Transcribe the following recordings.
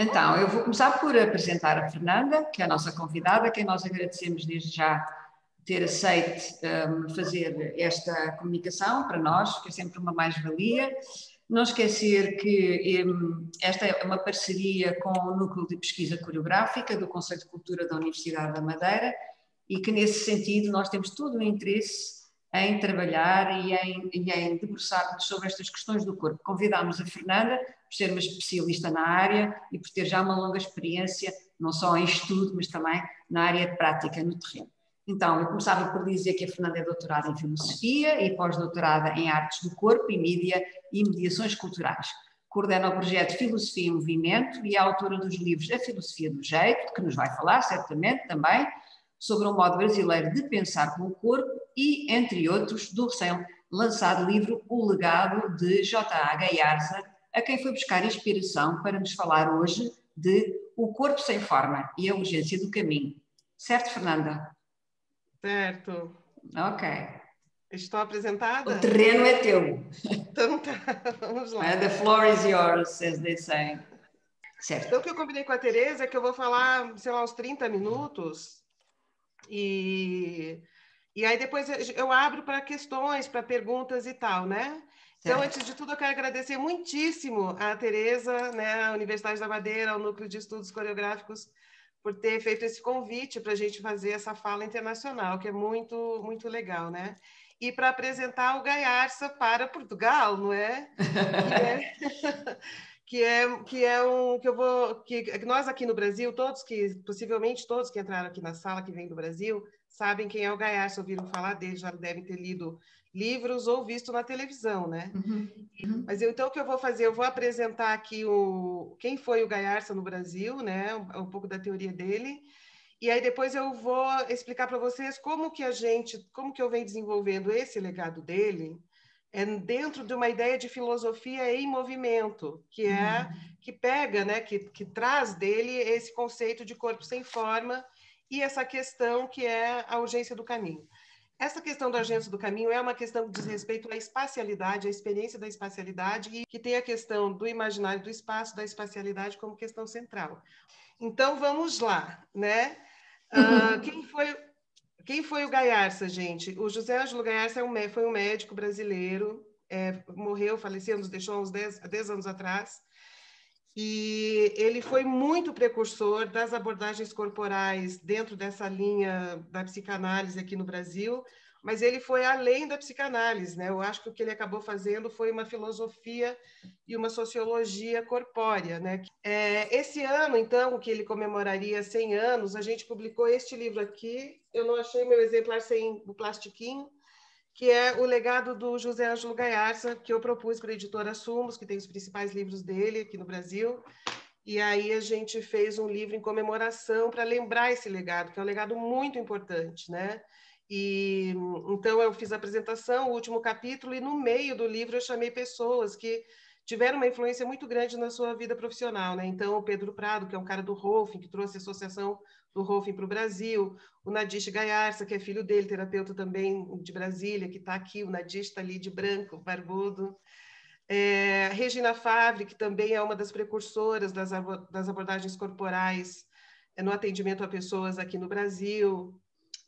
Então, eu vou começar por apresentar a Fernanda, que é a nossa convidada, quem nós agradecemos desde já ter aceito um, fazer esta comunicação para nós, que é sempre uma mais-valia. Não esquecer que um, esta é uma parceria com o Núcleo de Pesquisa Coreográfica do Conselho de Cultura da Universidade da Madeira e que, nesse sentido, nós temos todo o interesse em trabalhar e em, em debruçar-nos sobre estas questões do corpo. Convidámos a Fernanda por ser uma especialista na área e por ter já uma longa experiência, não só em estudo, mas também na área prática no terreno. Então, eu começava por dizer que a Fernanda é doutorada em Filosofia e pós-doutorada em Artes do Corpo e Mídia e Mediações Culturais. Coordena o projeto Filosofia em Movimento e é autora dos livros A Filosofia do Jeito, que nos vai falar certamente também, sobre o modo brasileiro de pensar com o corpo e, entre outros, do recém-lançado livro O Legado de J.A. Gaiarza, a quem foi buscar inspiração para nos falar hoje de O Corpo Sem Forma e a Urgência do Caminho. Certo, Fernanda? Certo. Ok. Estou apresentada? O terreno é teu. Então tá, vamos lá. The floor is yours, as they say. Certo. Então, o que eu combinei com a Tereza é que eu vou falar, sei lá, uns 30 minutos e, e aí depois eu abro para questões, para perguntas e tal, né? Então, antes de tudo, eu quero agradecer muitíssimo a Tereza, né, a Universidade da Madeira, ao Núcleo de Estudos Coreográficos, por ter feito esse convite para a gente fazer essa fala internacional, que é muito, muito legal, né? E para apresentar o Gaiarsa para Portugal, não é? que é que é um que eu vou que nós aqui no Brasil todos que possivelmente todos que entraram aqui na sala que vêm do Brasil sabem quem é o Gaiarsa ouviram falar dele já devem ter lido livros ou visto na televisão, né? Uhum. Uhum. Mas eu, então o que eu vou fazer? Eu vou apresentar aqui o quem foi o Gaiarsa no Brasil, né? Um, um pouco da teoria dele. E aí depois eu vou explicar para vocês como que a gente, como que eu venho desenvolvendo esse legado dele, é dentro de uma ideia de filosofia em movimento, que é uhum. que pega, né, que, que traz dele esse conceito de corpo sem forma e essa questão que é a urgência do caminho. Essa questão da urgência do caminho é uma questão que diz respeito à espacialidade, à experiência da espacialidade, e que tem a questão do imaginário do espaço, da espacialidade como questão central. Então, vamos lá, né? Uh, quem, foi, quem foi o Gaiarsa, gente? O José Ângelo Gaiarsa é um, foi um médico brasileiro, é, morreu, faleceu, nos deixou uns 10, 10 anos atrás, e ele foi muito precursor das abordagens corporais dentro dessa linha da psicanálise aqui no Brasil, mas ele foi além da psicanálise, né? Eu acho que o que ele acabou fazendo foi uma filosofia e uma sociologia corpórea, né? É, esse ano, então, que ele comemoraria 100 anos, a gente publicou este livro aqui. Eu não achei meu exemplar sem o plastiquinho, que é o legado do José Ângelo Gaiarsa, que eu propus para a editora Sumos, que tem os principais livros dele aqui no Brasil. E aí a gente fez um livro em comemoração para lembrar esse legado, que é um legado muito importante, né? E então eu fiz a apresentação, o último capítulo, e no meio do livro eu chamei pessoas que tiveram uma influência muito grande na sua vida profissional, né? Então o Pedro Prado, que é um cara do Rolfing, que trouxe a associação do Rolfing para o Brasil, o Nadish Gaiarsa, que é filho dele, terapeuta também de Brasília, que está aqui, o Nadish está ali de branco, barbudo. É, Regina Favre, que também é uma das precursoras das, das abordagens corporais é, no atendimento a pessoas aqui no Brasil.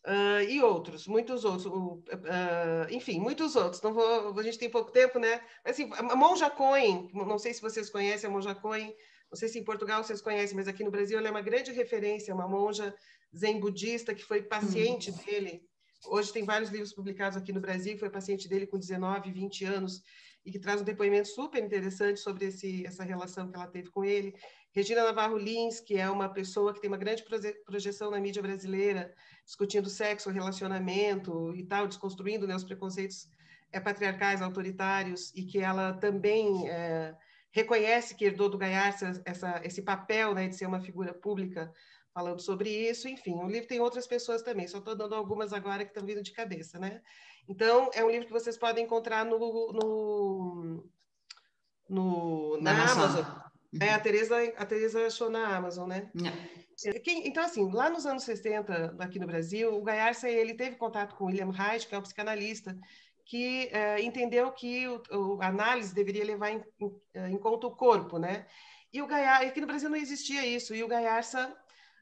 Uh, e outros, muitos outros, uh, enfim, muitos outros. Não vou, a gente tem pouco tempo, né? Mas, assim, a Monja Cohen, não sei se vocês conhecem a Monja Cohen, não sei se em Portugal vocês conhecem, mas aqui no Brasil ela é uma grande referência, uma monja zen budista que foi paciente uhum. dele. Hoje tem vários livros publicados aqui no Brasil, foi paciente dele com 19, 20 anos e que traz um depoimento super interessante sobre esse, essa relação que ela teve com ele. Regina Navarro Lins, que é uma pessoa que tem uma grande projeção na mídia brasileira, discutindo sexo, relacionamento e tal, desconstruindo né, os preconceitos é, patriarcais, autoritários, e que ela também é, reconhece que herdou do Gaiarsa essa, esse papel né, de ser uma figura pública falando sobre isso, enfim, o livro tem outras pessoas também, só estou dando algumas agora que estão vindo de cabeça, né? Então, é um livro que vocês podem encontrar no, no, no na, na Amazon. Amazon. Uhum. É, a Teresa, a Teresa achou na Amazon, né? É, quem, então, assim, lá nos anos 60, aqui no Brasil, o Gaiarsa, ele teve contato com William Reich, que é um psicanalista, que é, entendeu que a análise deveria levar em, em, em, conta o corpo, né? E o Gaiarsa, aqui no Brasil não existia isso, e o Gaiarsa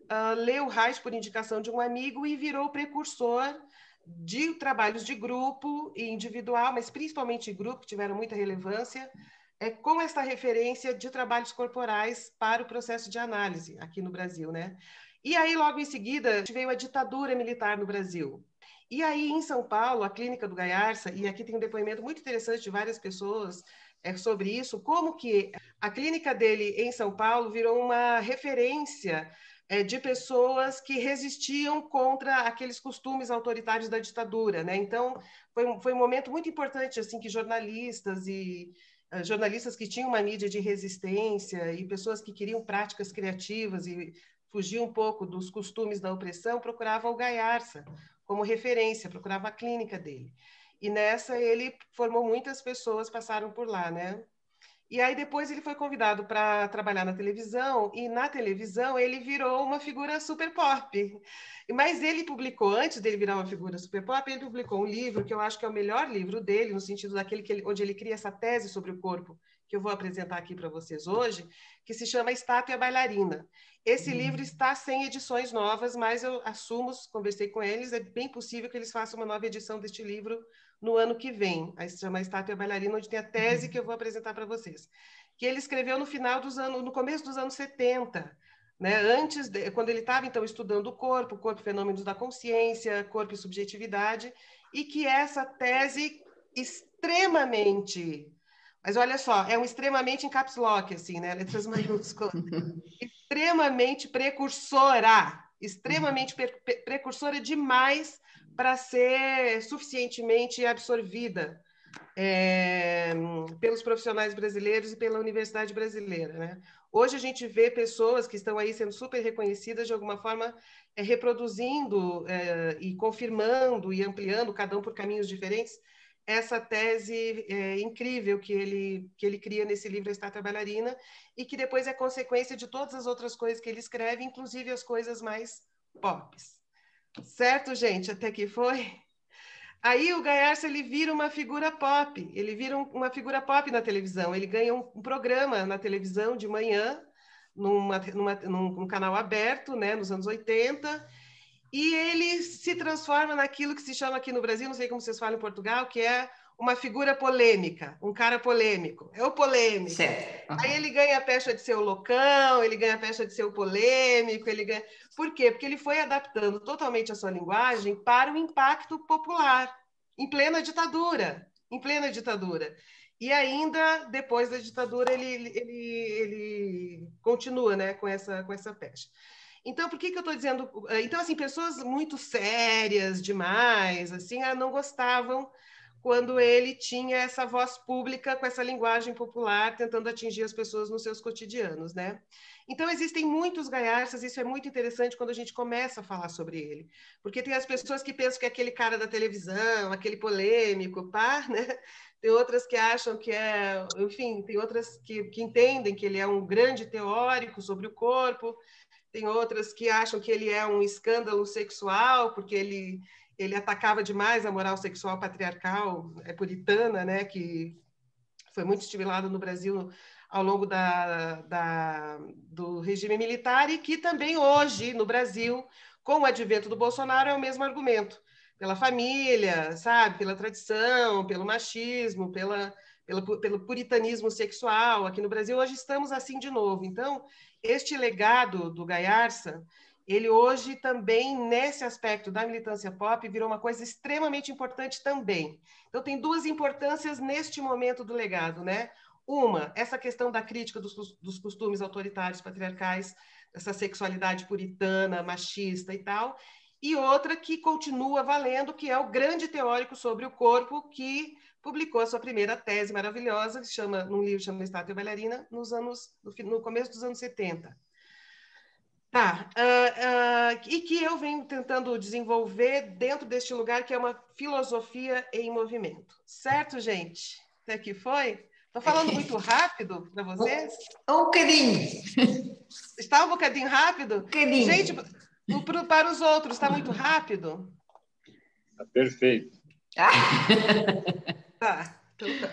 uh, leu Reich por indicação de um amigo e virou precursor de trabalhos de grupo e individual, mas principalmente grupo, que tiveram muita relevância, é, com essa referência de trabalhos corporais para o processo de análise aqui no Brasil, né? E aí, logo em seguida, veio a ditadura militar no Brasil. E aí, em São Paulo, a clínica do Gaiarsa, e aqui tem um depoimento muito interessante de várias pessoas é, sobre isso, como que a clínica dele em São Paulo virou uma referência é, de pessoas que resistiam contra aqueles costumes autoritários da ditadura, né? Então, foi, foi um momento muito importante, assim, que jornalistas e uh, jornalistas que tinham uma mídia de resistência e pessoas que queriam práticas criativas e fugiam um pouco dos costumes da opressão, procuravam o Gaiarsa como referência, procurava a clínica dele. E nessa ele formou muitas pessoas, passaram por lá, né? E aí depois ele foi convidado para trabalhar na televisão e na televisão ele virou uma figura super pop. Mas ele publicou antes dele virar uma figura super pop, ele publicou um livro que eu acho que é o melhor livro dele no sentido daquele que ele, onde ele cria essa tese sobre o corpo que eu vou apresentar aqui para vocês hoje, que se chama Estátua e a Bailarina. Esse uhum. livro está sem edições novas, mas eu assumo, conversei com eles, é bem possível que eles façam uma nova edição deste livro no ano que vem. Aí se chama Estátua e a Bailarina, onde tem a tese uhum. que eu vou apresentar para vocês. Que ele escreveu no final dos anos, no começo dos anos 70, né? Antes, de, quando ele estava então estudando o corpo, o corpo, fenômenos da consciência, corpo e subjetividade, e que essa tese extremamente mas olha só, é um extremamente em caps lock, assim, né? Letras maiúsculas. extremamente precursora. Extremamente precursora demais para ser suficientemente absorvida é, pelos profissionais brasileiros e pela universidade brasileira. Né? Hoje a gente vê pessoas que estão aí sendo super reconhecidas, de alguma forma, é, reproduzindo é, e confirmando e ampliando, cada um por caminhos diferentes, essa tese é, incrível que ele, que ele cria nesse livro A Estátua Bailarina e que depois é consequência de todas as outras coisas que ele escreve, inclusive as coisas mais pops. Certo, gente? Até que foi? Aí o Gaiarsa ele vira uma figura pop, ele vira um, uma figura pop na televisão, ele ganha um, um programa na televisão de manhã, numa, numa, num, num canal aberto, né, nos anos 80, e ele se transforma naquilo que se chama aqui no Brasil, não sei como vocês falam em Portugal, que é uma figura polêmica, um cara polêmico. É o polêmico. Certo. Uhum. Aí ele ganha a pecha de ser o loucão, ele ganha a pecha de ser o polêmico, ele ganha... Por quê? Porque ele foi adaptando totalmente a sua linguagem para o impacto popular, em plena ditadura, em plena ditadura. E ainda depois da ditadura ele, ele, ele continua né, com, essa, com essa pecha. Então, por que, que eu estou dizendo? Eh, então, assim, pessoas muito sérias demais, assim, ah, não gostavam quando ele tinha essa voz pública com essa linguagem popular, tentando atingir as pessoas nos seus cotidianos, né? Então, existem muitos gaiarças, isso é muito interessante quando a gente começa a falar sobre ele, porque tem as pessoas que pensam que é aquele cara da televisão, aquele polêmico, pá, né? Tem outras que acham que é, enfim, tem outras que, que entendem que ele é um grande teórico sobre o corpo, tem outras que acham que ele é um escândalo sexual, porque ele, ele atacava demais a moral sexual patriarcal, é puritana, né, que foi muito estimulado no Brasil ao longo da, da, do regime militar e que também hoje, no Brasil, com o advento do Bolsonaro, é o mesmo argumento. Pela família, sabe? Pela tradição, pelo machismo, pela, pelo, pelo puritanismo sexual. Aqui no Brasil, hoje estamos assim de novo. Então, este legado do Gaiarsa, ele hoje também, nesse aspecto da militância pop, virou uma coisa extremamente importante também. Então, tem duas importâncias neste momento do legado, né? Uma, essa questão da crítica dos, dos costumes autoritários, patriarcais, essa sexualidade puritana, machista e tal, e outra que continua valendo, que é o grande teórico sobre o corpo, que publicou a sua primeira tese maravilhosa, que chama, num livro chama Estátua e Bailarina, nos anos, no, no começo dos anos 70. Tá, uh, uh, e que eu venho tentando desenvolver dentro deste lugar, que é uma filosofia em movimento. Certo, gente? Até aqui foi? Estou falando muito rápido para vocês? Um, um bocadinho. Está um bocadinho rápido? Um bocadinho. Gente, para os outros, está muito rápido? Está perfeito. Tá, então tá.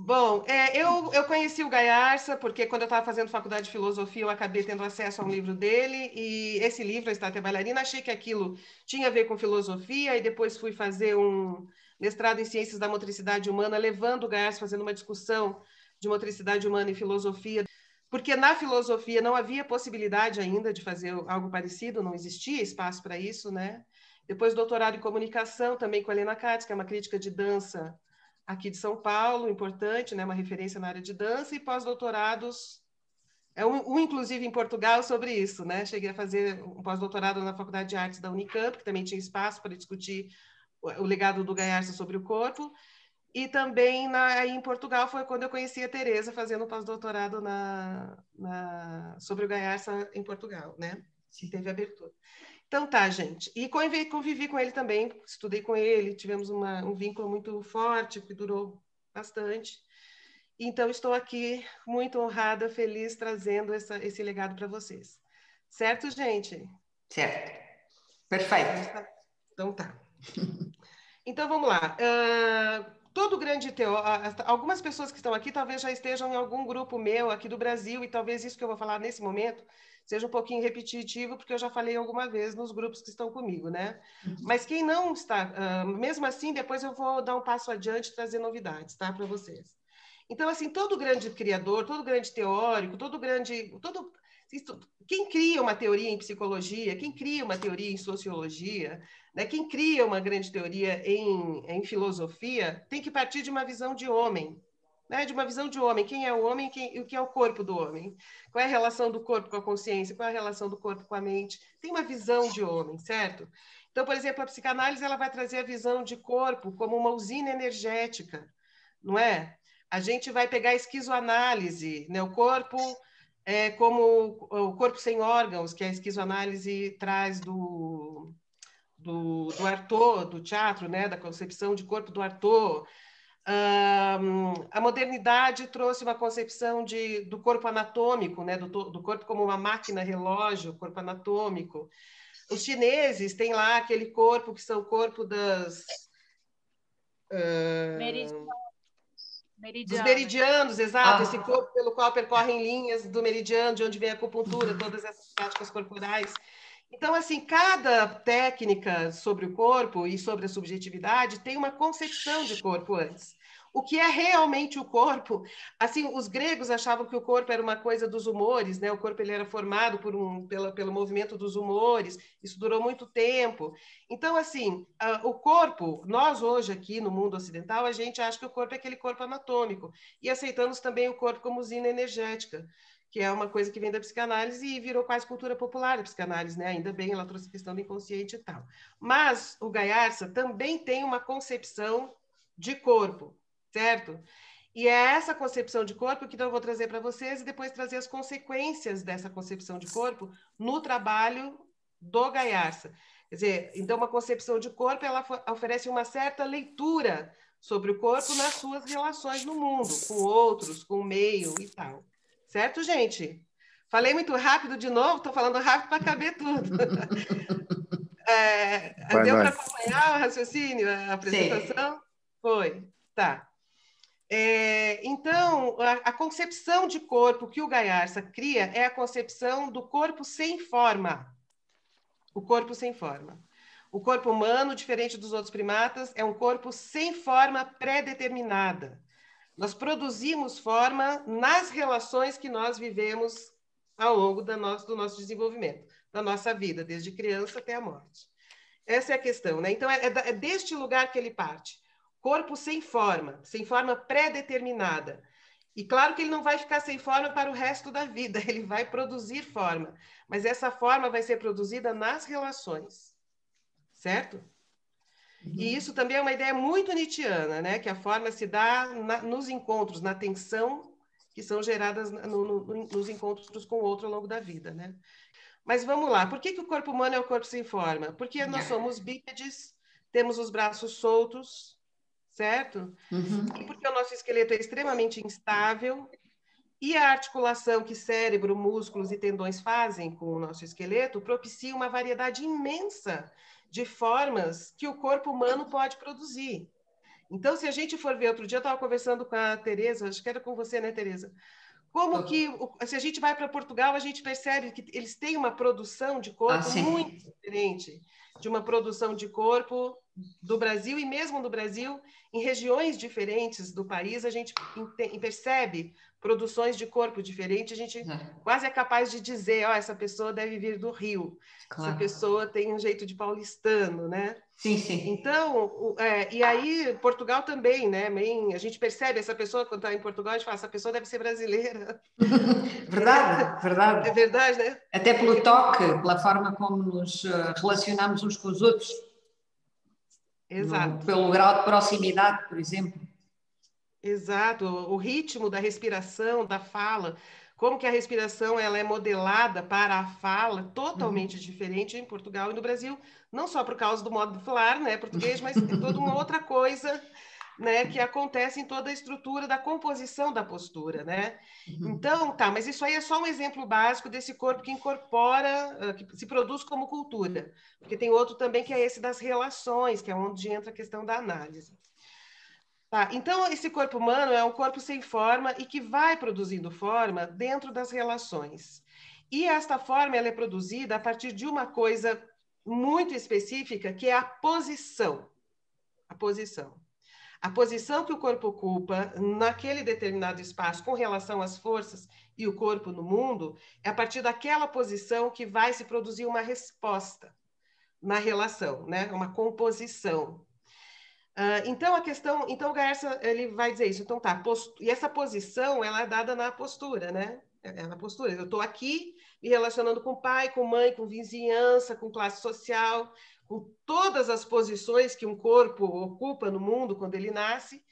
Bom, é, eu, eu conheci o Gaiarsa porque quando eu estava fazendo faculdade de filosofia eu acabei tendo acesso a um livro dele e esse livro, A Estátua Bailarina, achei que aquilo tinha a ver com filosofia e depois fui fazer um mestrado em Ciências da Motricidade Humana, levando o Gaiarsa, fazendo uma discussão de motricidade humana e filosofia, porque na filosofia não havia possibilidade ainda de fazer algo parecido, não existia espaço para isso, né? Depois doutorado em comunicação, também com a Helena Katz, que é uma crítica de dança aqui de São Paulo, importante, né, uma referência na área de dança, e pós-doutorados, é um, um, inclusive em Portugal sobre isso, né? Cheguei a fazer um pós-doutorado na Faculdade de Artes da Unicamp, que também tinha espaço para discutir o, o legado do Gaiarsa sobre o corpo, e também na, em Portugal foi quando eu conheci a Tereza fazendo pós-doutorado na, na, sobre o Gaiarsa em Portugal, né? Sim. Teve abertura. Então tá, gente. E convivi, convivi com ele também, estudei com ele, tivemos uma, um vínculo muito forte, que durou bastante. Então estou aqui muito honrada, feliz, trazendo essa, esse legado para vocês. Certo, gente? Certo. Perfeito. Então tá. Então vamos lá. Uh, todo grande teórico, algumas pessoas que estão aqui talvez já estejam em algum grupo meu aqui do Brasil, e talvez isso que eu vou falar nesse momento seja um pouquinho repetitivo, porque eu já falei alguma vez nos grupos que estão comigo, né? Uhum. Mas quem não está, uh, mesmo assim, depois eu vou dar um passo adiante e trazer novidades, tá, para vocês. Então, assim, todo grande criador, todo grande teórico, todo grande, todo quem cria uma teoria em psicologia, quem cria uma teoria em sociologia, né, quem cria uma grande teoria em, em filosofia, tem que partir de uma visão de homem, né, de uma visão de homem. Quem é o homem e o que é o corpo do homem? Qual é a relação do corpo com a consciência? Qual é a relação do corpo com a mente? Tem uma visão de homem, certo? Então, por exemplo, a psicanálise ela vai trazer a visão de corpo como uma usina energética, não é? A gente vai pegar a esquizoanálise, né? o corpo é como o corpo sem órgãos, que a esquizoanálise traz do, do, do Arthur, do teatro, né? da concepção de corpo do Arthur, a modernidade trouxe uma concepção de, do corpo anatômico, né? do, do corpo como uma máquina relógio, corpo anatômico. Os chineses têm lá aquele corpo que são o corpo das. Uh, meridianos. Dos meridianos, exato, ah. esse corpo pelo qual percorrem linhas do meridiano, de onde vem a acupuntura, todas essas práticas corporais. Então, assim, cada técnica sobre o corpo e sobre a subjetividade tem uma concepção de corpo antes o que é realmente o corpo. Assim, os gregos achavam que o corpo era uma coisa dos humores, né? O corpo ele era formado por um pela, pelo movimento dos humores. Isso durou muito tempo. Então, assim, o corpo, nós hoje aqui no mundo ocidental, a gente acha que o corpo é aquele corpo anatômico e aceitamos também o corpo como usina energética que é uma coisa que vem da psicanálise e virou quase cultura popular a psicanálise, né? Ainda bem, ela trouxe questão do inconsciente e tal. Mas o Gaiarsa também tem uma concepção de corpo, certo? E é essa concepção de corpo que eu vou trazer para vocês e depois trazer as consequências dessa concepção de corpo no trabalho do Gaiarsa. Quer dizer, então uma concepção de corpo ela oferece uma certa leitura sobre o corpo nas suas relações no mundo, com outros, com o meio e tal. Certo, gente? Falei muito rápido de novo, estou falando rápido para caber tudo. é, deu para acompanhar o raciocínio, a apresentação? Sim. Foi. Tá. É, então, a, a, concepção de corpo que o Gaiarsa cria é a concepção do corpo sem forma. O corpo sem forma. O corpo humano, diferente dos outros primatas, é um corpo sem forma pré-determinada. Nós produzimos forma nas relações que nós vivemos ao longo nosso, do nosso desenvolvimento, da nossa vida, desde criança até a morte. Essa é a questão, né? Então, é, é, é deste lugar que ele parte corpo sem forma, sem forma pré-determinada. E claro que ele não vai ficar sem forma para o resto da vida, ele vai produzir forma, mas essa forma vai ser produzida nas relações, certo? Uhum. E isso também é uma ideia muito nietzschiana, né? Que a forma se dá na, nos encontros, na tensão que são geradas no, no, nos encontros com o outro ao longo da vida, né? Mas vamos lá, por que, que o corpo humano é o corpo sem forma? Porque nós somos bípedes, temos os braços soltos, certo? Uhum. E porque o nosso esqueleto é extremamente instável e a articulação que cérebro, músculos e tendões fazem com o nosso esqueleto propicia uma variedade imensa de formas que o corpo humano pode produzir. Então, se a gente for ver, outro dia eu estava conversando com a Tereza, acho que era com você, né, Tereza? Como que, se a gente vai para Portugal, a gente percebe que eles têm uma produção de corpo ah, muito diferente de uma produção de corpo do Brasil e mesmo no Brasil, em regiões diferentes do país, a gente percebe produções de corpo diferentes, a gente é. quase é capaz de dizer, ó, oh, essa pessoa deve vir do Rio, claro. essa pessoa tem um jeito de paulistano, né? Sim, sim. Então, é, e aí Portugal também, né? a gente percebe essa pessoa quando está em Portugal, a gente fala, essa pessoa deve ser brasileira. verdade, verdade. É verdade, né? Até pelo toque, pela forma como nos eh, relacionamos uns com os outros. Exato. No, pelo grau de proximidade, por exemplo. Exato, o ritmo da respiração, da fala, como que a respiração ela é modelada para a fala, totalmente uhum. diferente em Portugal e no Brasil, não só por causa do modo de falar, né, português, mas tem toda uma outra coisa, né, que acontece em toda a estrutura da composição da postura, né? Uhum. Então, tá, mas isso aí é só um exemplo básico desse corpo que incorpora, ah, que se produz como cultura, porque tem outro também que é esse das relações, que é onde entra a questão da análise. Tá, então, esse corpo humano é um corpo sem forma e que vai produzindo forma dentro das relações. E esta forma ela é produzida a partir de uma coisa muito específica, que é a posição. A posição. A posição que o corpo ocupa naquele determinado espaço com relação às forças e o corpo no mundo, é a partir daquela posição que vai se produzir uma resposta na relação, né? uma composição. Uh, então a questão, então o Garça ele vai dizer isso. Então tá, post, e essa posição ela é dada na postura, né? É, é na postura. Eu estou aqui me relacionando com pai, com mãe, com vizinhança, com classe social, com todas as posições que um corpo ocupa no mundo quando ele nasce.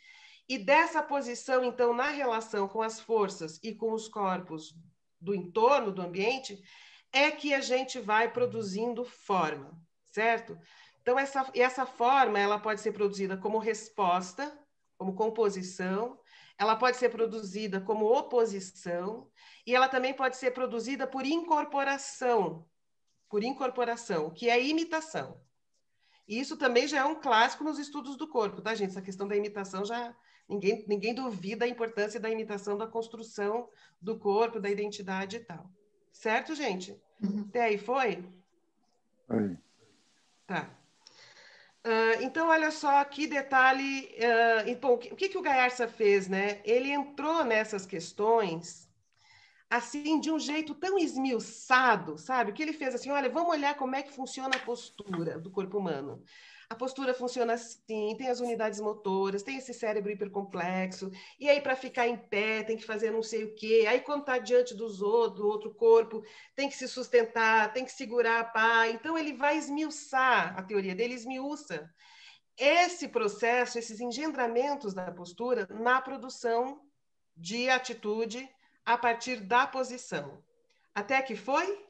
E dessa posição, então, na relação com as forças e com os corpos do entorno, do ambiente, é que a gente vai produzindo forma, certo? Então, essa, essa forma ela pode ser produzida como resposta, como composição, ela pode ser produzida como oposição, e ela também pode ser produzida por incorporação, por incorporação, que é imitação. E isso também já é um clássico nos estudos do corpo, tá, gente? Essa questão da imitação já ninguém, ninguém duvida a importância da imitação da construção do corpo, da identidade e tal. Certo, gente? Uhum. Até aí foi? Foi. Tá. Uh, então, olha só que detalhe. Uh, então, o que, que o Gaiarsa fez, né? Ele entrou nessas questões assim, de um jeito tão esmiuçado, sabe? Que ele fez assim: olha, vamos olhar como é que funciona a postura do corpo humano. A postura funciona assim, tem as unidades motoras, tem esse cérebro hipercomplexo, e aí para ficar em pé tem que fazer não sei o quê, aí quando está diante dos outros, do outro corpo, tem que se sustentar, tem que segurar a pá. Então ele vai esmiuçar, a teoria dele esmiuça esse processo, esses engendramentos da postura na produção de atitude a partir da posição. Até que foi?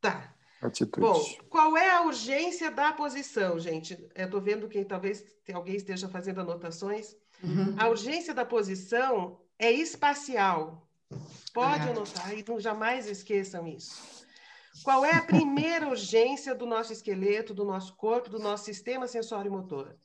Tá. Atitude. Bom, qual é a urgência da posição, gente? Eu estou vendo que talvez alguém esteja fazendo anotações. Uhum. A urgência da posição é espacial. Pode anotar e não jamais esqueçam isso. Qual é a primeira urgência do nosso esqueleto, do nosso corpo, do nosso sistema sensório motor?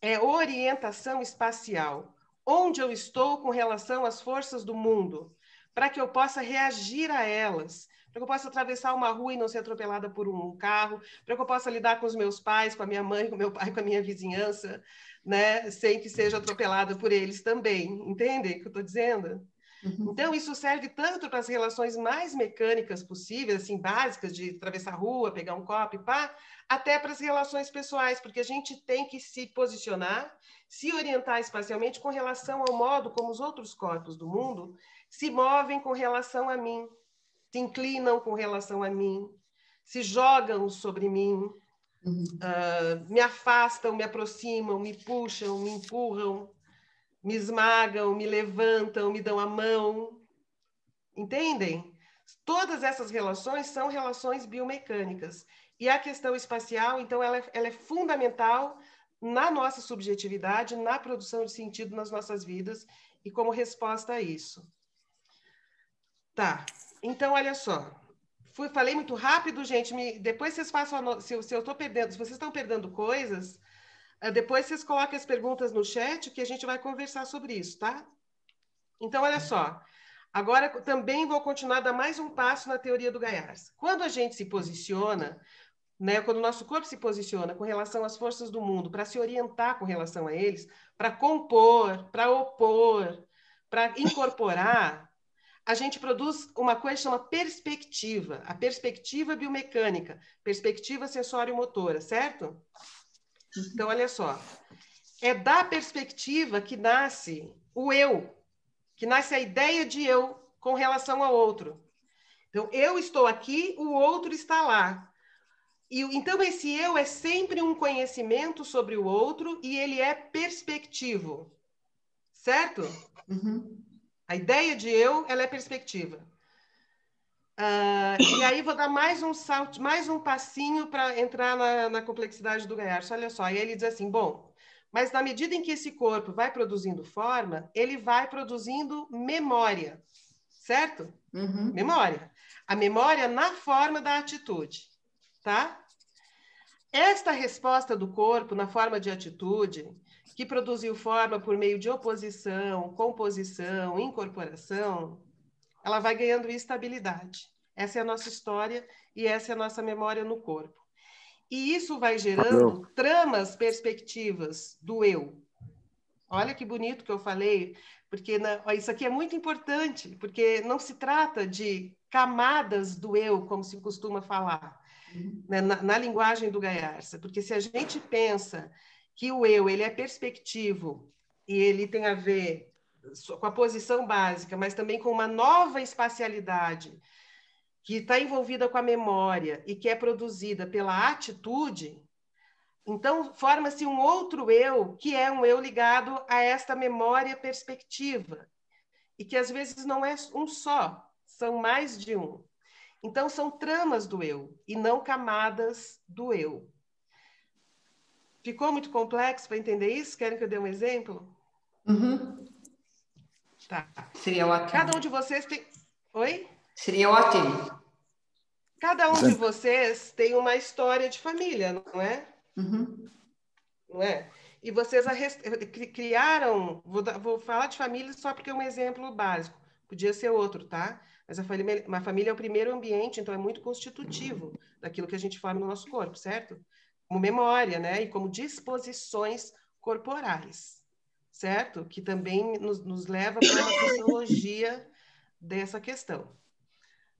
É orientação espacial. Onde eu estou com relação às forças do mundo, para que eu possa reagir a elas para que eu possa atravessar uma rua e não ser atropelada por um carro, para que eu possa lidar com os meus pais, com a minha mãe, com meu pai, com a minha vizinhança, né, sem que seja atropelada por eles também. Entende o que eu estou dizendo? Uhum. Então, isso serve tanto para as relações mais mecânicas possíveis, assim, básicas, de atravessar a rua, pegar um copo e pá, até para as relações pessoais, porque a gente tem que se posicionar, se orientar espacialmente com relação ao modo como os outros corpos do mundo se movem com relação a mim se inclinam com relação a mim, se jogam sobre mim, uhum. uh, me afastam, me aproximam, me puxam, me empurram, me esmagam, me levantam, me dão a mão. Entendem? Todas essas relações são relações biomecânicas. E a questão espacial, então, ela é, ela é fundamental na nossa subjetividade, na produção de sentido nas nossas vidas e como resposta a isso. Tá. Então, olha só. Fui, falei muito rápido, gente. Me, depois vocês façam. Se, se eu estou perdendo, se vocês estão perdendo coisas, Ah, depois vocês coloquem as perguntas no chat que a gente vai conversar sobre isso, tá? Então, olha só. Agora também vou continuar a dar mais um passo na teoria do Gaiarsa. Quando a gente se posiciona, né, quando o nosso corpo se posiciona com relação às forças do mundo, para se orientar com relação a eles, para compor, para opor, para incorporar, a gente produz uma coisa que chama perspectiva, a perspectiva biomecânica, perspectiva sensório-motora, certo? Então, olha só. É da perspectiva que nasce o eu, que nasce a ideia de eu com relação ao outro. Então, eu estou aqui, o outro está lá. E, então, esse eu é sempre um conhecimento sobre o outro e ele é perspectivo. Certo? Uhum. A ideia de eu, ela é perspectiva. Uh, e aí vou dar mais um salto, mais um passinho para entrar na, na, complexidade do Gaiardo. Olha só, e ele diz assim, bom, mas na medida em que esse corpo vai produzindo forma, ele vai produzindo memória, certo? Uhum. Memória. A memória na forma da atitude, tá? Esta resposta do corpo na forma de atitude, que produziu forma por meio de oposição, composição, incorporação, ela vai ganhando estabilidade. Essa é a nossa história e essa é a nossa memória no corpo. E isso vai gerando tramas perspectivas do eu. Olha que bonito que eu falei, porque na, isso aqui é muito importante, porque não se trata de camadas do eu, como se costuma falar, uhum. né, na, na, linguagem do Gaiarsa, porque se a gente pensa que o eu ele é perspectivo e ele tem a ver com a posição básica, mas também com uma nova espacialidade que está envolvida com a memória e que é produzida pela atitude, então forma-se um outro eu, que é um eu ligado a esta memória perspectiva, e que às vezes não é um só, são mais de um. Então são tramas do eu e não camadas do eu. Ficou muito complexo para entender isso? Querem que eu dê um exemplo? Uhum. Tá. Seria ótimo. Cada um de vocês tem. Oi? Seria ótimo. Cada um de vocês tem uma história de família, não é? Uhum. Não é? E vocês criaram, vou, dar, vou, falar de família só porque é um exemplo básico, podia ser outro, tá? Mas a família, uma família é o primeiro ambiente, então é muito constitutivo daquilo que a gente forma no nosso corpo, certo? Como memória, né? E como disposições corporais, certo? Que também nos, nos leva para uma sociologia dessa questão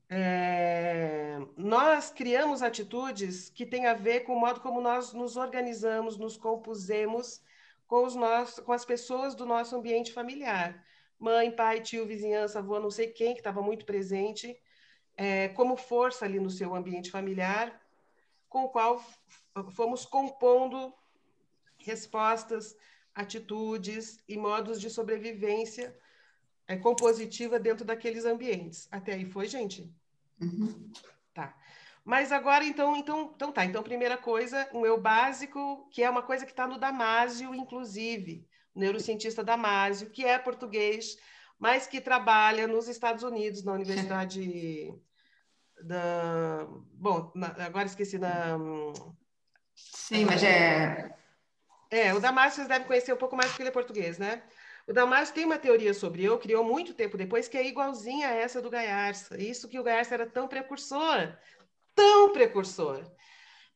é, nós criamos atitudes que têm a ver com o modo como nós nos organizamos, nos compusemos com, os nossos, com as pessoas do nosso ambiente familiar. Mãe, pai, tio, vizinhança, avô, não sei quem que estava muito presente, é, como força ali no seu ambiente familiar, com o qual fomos compondo respostas, atitudes e modos de sobrevivência é, compositiva dentro daqueles ambientes. Até aí foi, gente? Uhum. Tá. Mas agora, então, então, então tá. Então, primeira coisa, um eu básico, que é uma coisa que está no Damásio, inclusive, neurocientista Damásio, que é português, mas que trabalha nos Estados Unidos, na Universidade da. Bom, na, agora esqueci da. Sim, mas é. É, o Damásio vocês devem conhecer um pouco mais porque ele é português, né? O Damasio tem uma teoria sobre eu, criou muito tempo depois, que é igualzinha a essa do Gaiarsa. Isso que o Gaiarsa era tão precursor, tão precursor.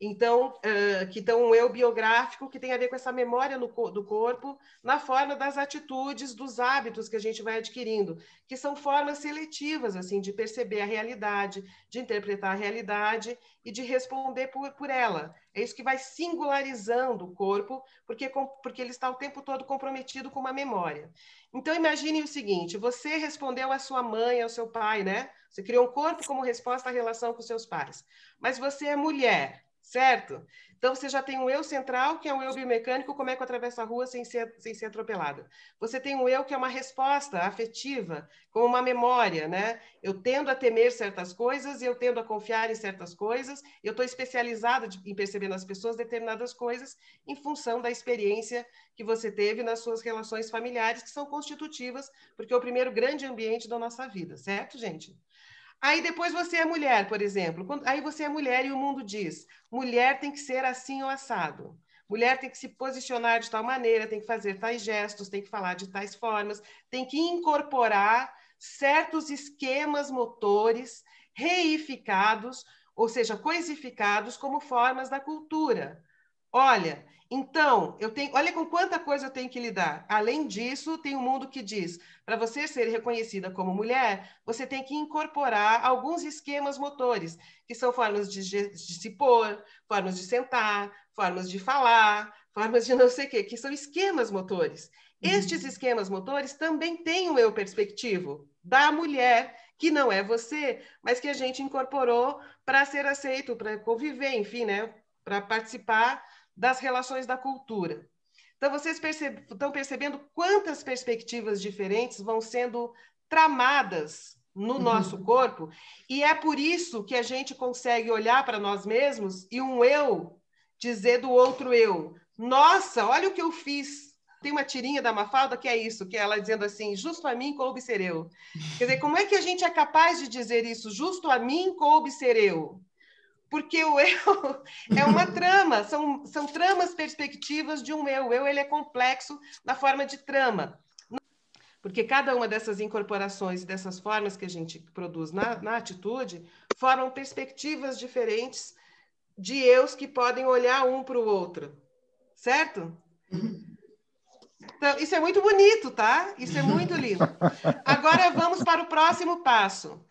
Então, uh, que então um eu biográfico que tem a ver com essa memória no, do corpo, na forma das atitudes, dos hábitos que a gente vai adquirindo, que são formas seletivas, assim, de perceber a realidade, de interpretar a realidade e de responder por, por ela. É isso que vai singularizando o corpo, porque, porque ele está o tempo todo comprometido com uma memória. Então, imagine o seguinte: você respondeu à sua mãe, ao seu pai, né? Você criou um corpo como resposta à relação com seus pais. Mas você é mulher certo? Então, você já tem um eu central, que é um eu biomecânico, como é que eu atravesso a rua sem ser, sem ser atropelada. Você tem um eu que é uma resposta afetiva, como uma memória, né? Eu tendo a temer certas coisas eu tendo a confiar em certas coisas, eu estou especializada em perceber nas pessoas determinadas coisas em função da experiência que você teve nas suas relações familiares, que são constitutivas, porque é o primeiro grande ambiente da nossa vida, certo, gente? Aí depois você é mulher, por exemplo. Aí você é mulher e o mundo diz: mulher tem que ser assim ou assado. Mulher tem que se posicionar de tal maneira, tem que fazer tais gestos, tem que falar de tais formas, tem que incorporar certos esquemas motores reificados, ou seja, coisificados como formas da cultura. Olha, então, eu tenho, olha com quanta coisa eu tenho que lidar. Além disso, tem um mundo que diz: para você ser reconhecida como mulher, você tem que incorporar alguns esquemas motores, que são formas de, de se pôr, formas de sentar, formas de falar, formas de não sei o quê, que são esquemas motores. Uhum. Estes esquemas motores também têm o eu perspectivo da mulher, que não é você, mas que a gente incorporou para ser aceito, para conviver, enfim, né? para participar das relações da cultura. Então, vocês perceb estão percebendo quantas perspectivas diferentes vão sendo tramadas no uhum. nosso corpo, e é por isso que a gente consegue olhar para nós mesmos e um eu dizer do outro eu: Nossa, olha o que eu fiz. Tem uma tirinha da Mafalda que é isso, que é ela dizendo assim: Justo a mim coube ser eu. Quer dizer, como é que a gente é capaz de dizer isso? Justo a mim coube ser eu porque o eu é uma trama, são, são tramas perspectivas de um eu. O eu ele é complexo na forma de trama. Porque cada uma dessas incorporações, dessas formas que a gente produz na, na atitude, formam perspectivas diferentes de eus que podem olhar um para o outro. Certo? Então, isso é muito bonito, tá? Isso é muito lindo. Agora vamos para o próximo passo,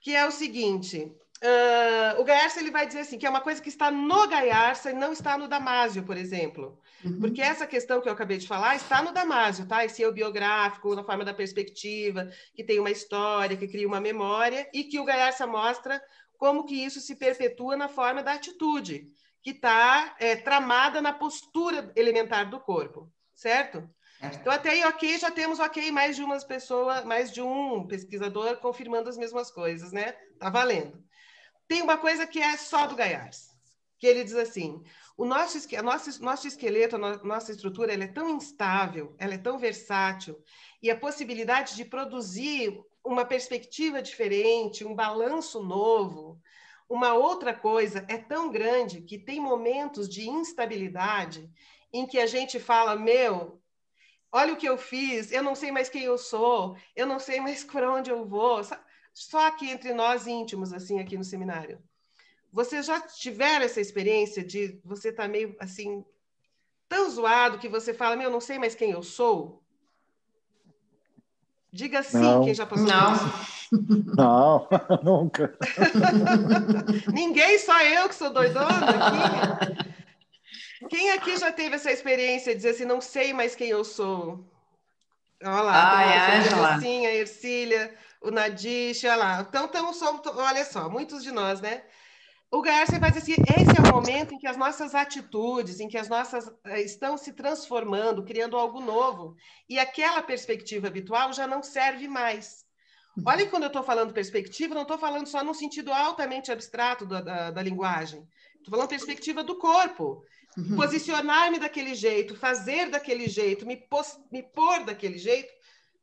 que é o seguinte: Uh, o Gaiarsa ele vai dizer assim que é uma coisa que está no Gaiarsa e não está no Damásio, por exemplo. Uhum. Porque essa questão que eu acabei de falar está no Damásio, tá? Esse eu biográfico, na forma da perspectiva, que tem uma história, que cria uma memória, e que o Gaiarsa mostra como que isso se perpetua na forma da atitude, que está é, tramada na postura elementar do corpo, certo? Então, até aí, ok, já temos ok, mais de uma pessoa, mais de um pesquisador confirmando as mesmas coisas, né? Tá valendo. Tem uma coisa que é só do Gaiars, que ele diz assim: o nosso, a nosso, nosso esqueleto, a nossa estrutura, ela é tão instável, ela é tão versátil, e a possibilidade de produzir uma perspectiva diferente, um balanço novo, uma outra coisa é tão grande que tem momentos de instabilidade em que a gente fala: meu, olha o que eu fiz, eu não sei mais quem eu sou, eu não sei mais por onde eu vou. Só aqui entre nós íntimos, assim, aqui no seminário. Vocês já tiveram essa experiência de você estar tá meio assim, tão zoado que você fala, meu, não sei mais quem eu sou? Diga sim, não. quem já passou não. Não, nunca. Ninguém, só eu que sou doidona aqui. Quem aqui já teve essa experiência de dizer assim, não sei mais quem eu sou? Olha lá, ah, é, a Sim, a Ercília, o Nadish, olha lá. Então, então somos, olha só, muitos de nós, né? O Garcia faz assim, esse é o momento em que as nossas atitudes, em que as nossas eh, estão se transformando, criando algo novo, e aquela perspectiva habitual já não serve mais. Olha que quando eu estou falando perspectiva, não estou falando só no sentido altamente abstrato da, da, da linguagem. Estou falando perspectiva do corpo. Uhum. Posicionar-me daquele jeito, fazer daquele jeito, me, pos, me pôr daquele jeito,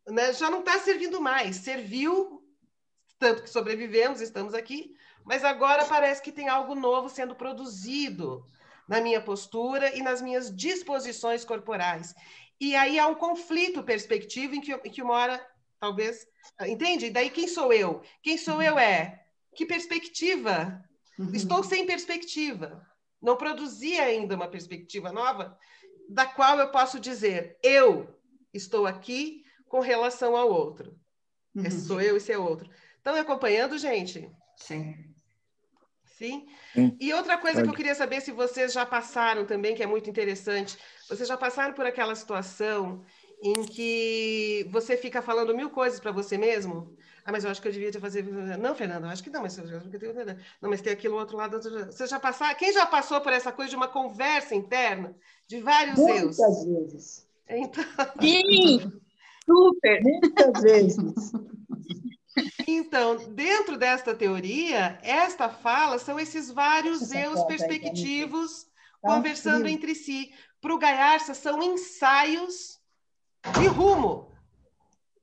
né, já não está servindo mais. Serviu, tanto que sobrevivemos, estamos aqui, mas agora parece que tem algo novo sendo produzido na minha postura e nas minhas disposições corporais. E aí há um conflito perspectivo em que, em que uma hora, talvez. Entende? Daí quem sou eu? Quem sou eu é. Que perspectiva? Uhum. Estou sem perspectiva. Não produzi ainda uma perspectiva nova, da qual eu posso dizer: eu estou aqui com relação ao outro. Uhum. Esse sou eu, esse é outro. Estão me acompanhando, gente? Sim. Sim? Sim. E outra coisa Pode. que eu queria saber se vocês já passaram também, que é muito interessante, vocês já passaram por aquela situação em que você fica falando mil coisas para você mesmo? Ah, mas eu acho que eu devia fazer. Não, Fernanda, acho que não, mas eu não, mas tem aquilo outro lado. Você já passou? Quem já passou por essa coisa de uma conversa interna de vários Muitas? Muitas vezes. Então... Sim. Super! Muitas vezes. Então, dentro desta teoria, esta fala são esses vários eus perspectivos tá conversando entre si. Para o Gaiarsa, são ensaios de rumo.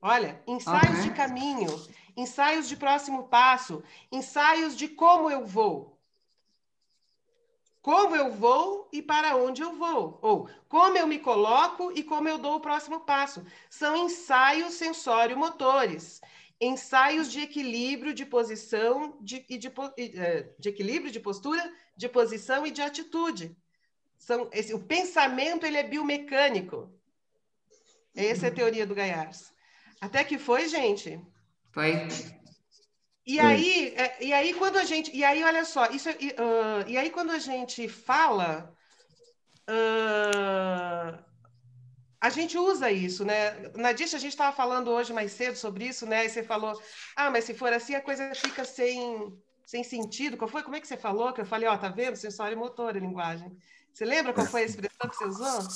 Olha, ensaios de caminho, ensaios de próximo passo, ensaios de como eu vou. Como eu vou e para onde eu vou, ou como eu me coloco e como eu dou o próximo passo. São ensaios sensório-motores, ensaios de equilíbrio de posição de, e de, é, de, equilíbrio de postura, de posição e de atitude. São, esse, o pensamento ele é biomecânico. Essa é a teoria do Gaiars. Até que foi, gente? Foi. E aí, é, e aí quando a gente, e aí olha só, isso, uh, e aí quando a gente fala, uh, a gente usa isso, né? Na a gente estava falando hoje mais cedo sobre isso, né? E você falou, ah, mas se for assim a coisa fica sem, sem sentido. Qual foi? Como é que você falou? Que eu falei, ó, oh, tá vendo? Sensório e motor, a linguagem. Você lembra qual foi a expressão que você usou?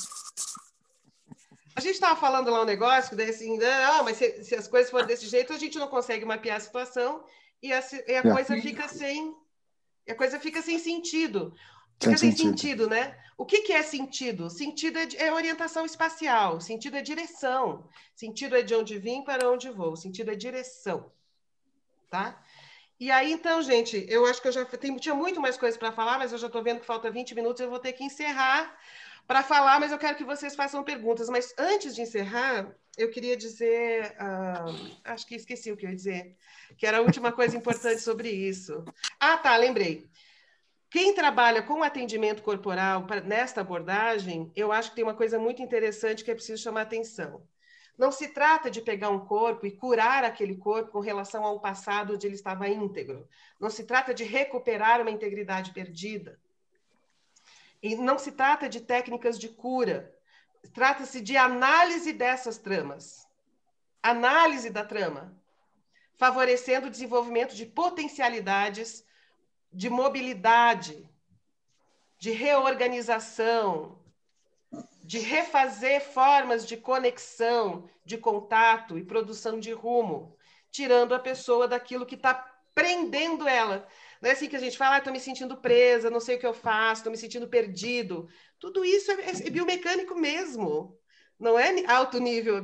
A gente estava falando lá um negócio que daí assim, ah, mas se, se, as coisas forem desse jeito, a gente não consegue mapear a situação e a, e a é. coisa fica sem a coisa fica sem sentido. Fica sem, sem sentido. sentido. né? O que, que é sentido? Sentido é, é, orientação espacial, sentido é direção, sentido é de onde vim para onde vou, sentido é direção, tá? E aí, então, gente, eu acho que eu já tenho, tinha muito mais coisas para falar, mas eu já estou vendo que falta 20 minutos, eu vou ter que encerrar para falar, mas eu quero que vocês façam perguntas. Mas antes de encerrar, eu queria dizer, uh, acho que esqueci o que eu ia dizer, que era a última coisa importante sobre isso. Ah, tá, lembrei. Quem trabalha com atendimento corporal nesta abordagem, eu acho que tem uma coisa muito interessante que é preciso chamar atenção. Não se trata de pegar um corpo e curar aquele corpo com relação a um passado onde ele estava íntegro. Não se trata de recuperar uma integridade perdida. E não se trata de técnicas de cura. Trata-se de análise dessas tramas. Análise da trama, favorecendo o desenvolvimento de potencialidades de mobilidade, de reorganização, de refazer formas de conexão, de contato e produção de rumo, tirando a pessoa daquilo que está prendendo ela. Não é assim que a gente fala, ah, estou me sentindo presa, não sei o que eu faço, estou me sentindo perdido. Tudo isso é, é biomecânico mesmo. Não é alto nível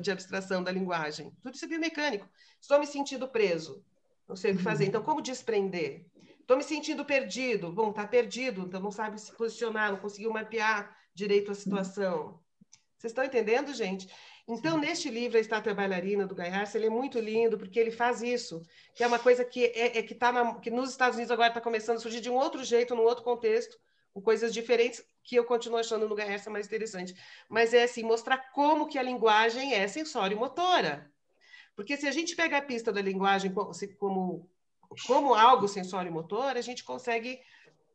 de abstração da linguagem. Tudo isso é biomecânico. Estou me sentindo preso, não sei o que fazer. Uhum. Então, como desprender? Estou me sentindo perdido. Bom, está perdido, então não sabe se posicionar, não conseguiu mapear direito a situação. Vocês estão entendendo, gente? Então, neste livro, A Estátua Bailarina, do Gaiarsa, ele é muito lindo, porque ele faz isso, que é uma coisa que, é, é que, tá na, que nos Estados Unidos agora está começando a surgir de um outro jeito, num outro contexto, com coisas diferentes, que eu continuo achando no Gaiarsa mais interessante. Mas é assim, mostrar como que a linguagem é sensório-motora. Porque se a gente pega a pista da linguagem como, como algo sensório-motor, a gente consegue...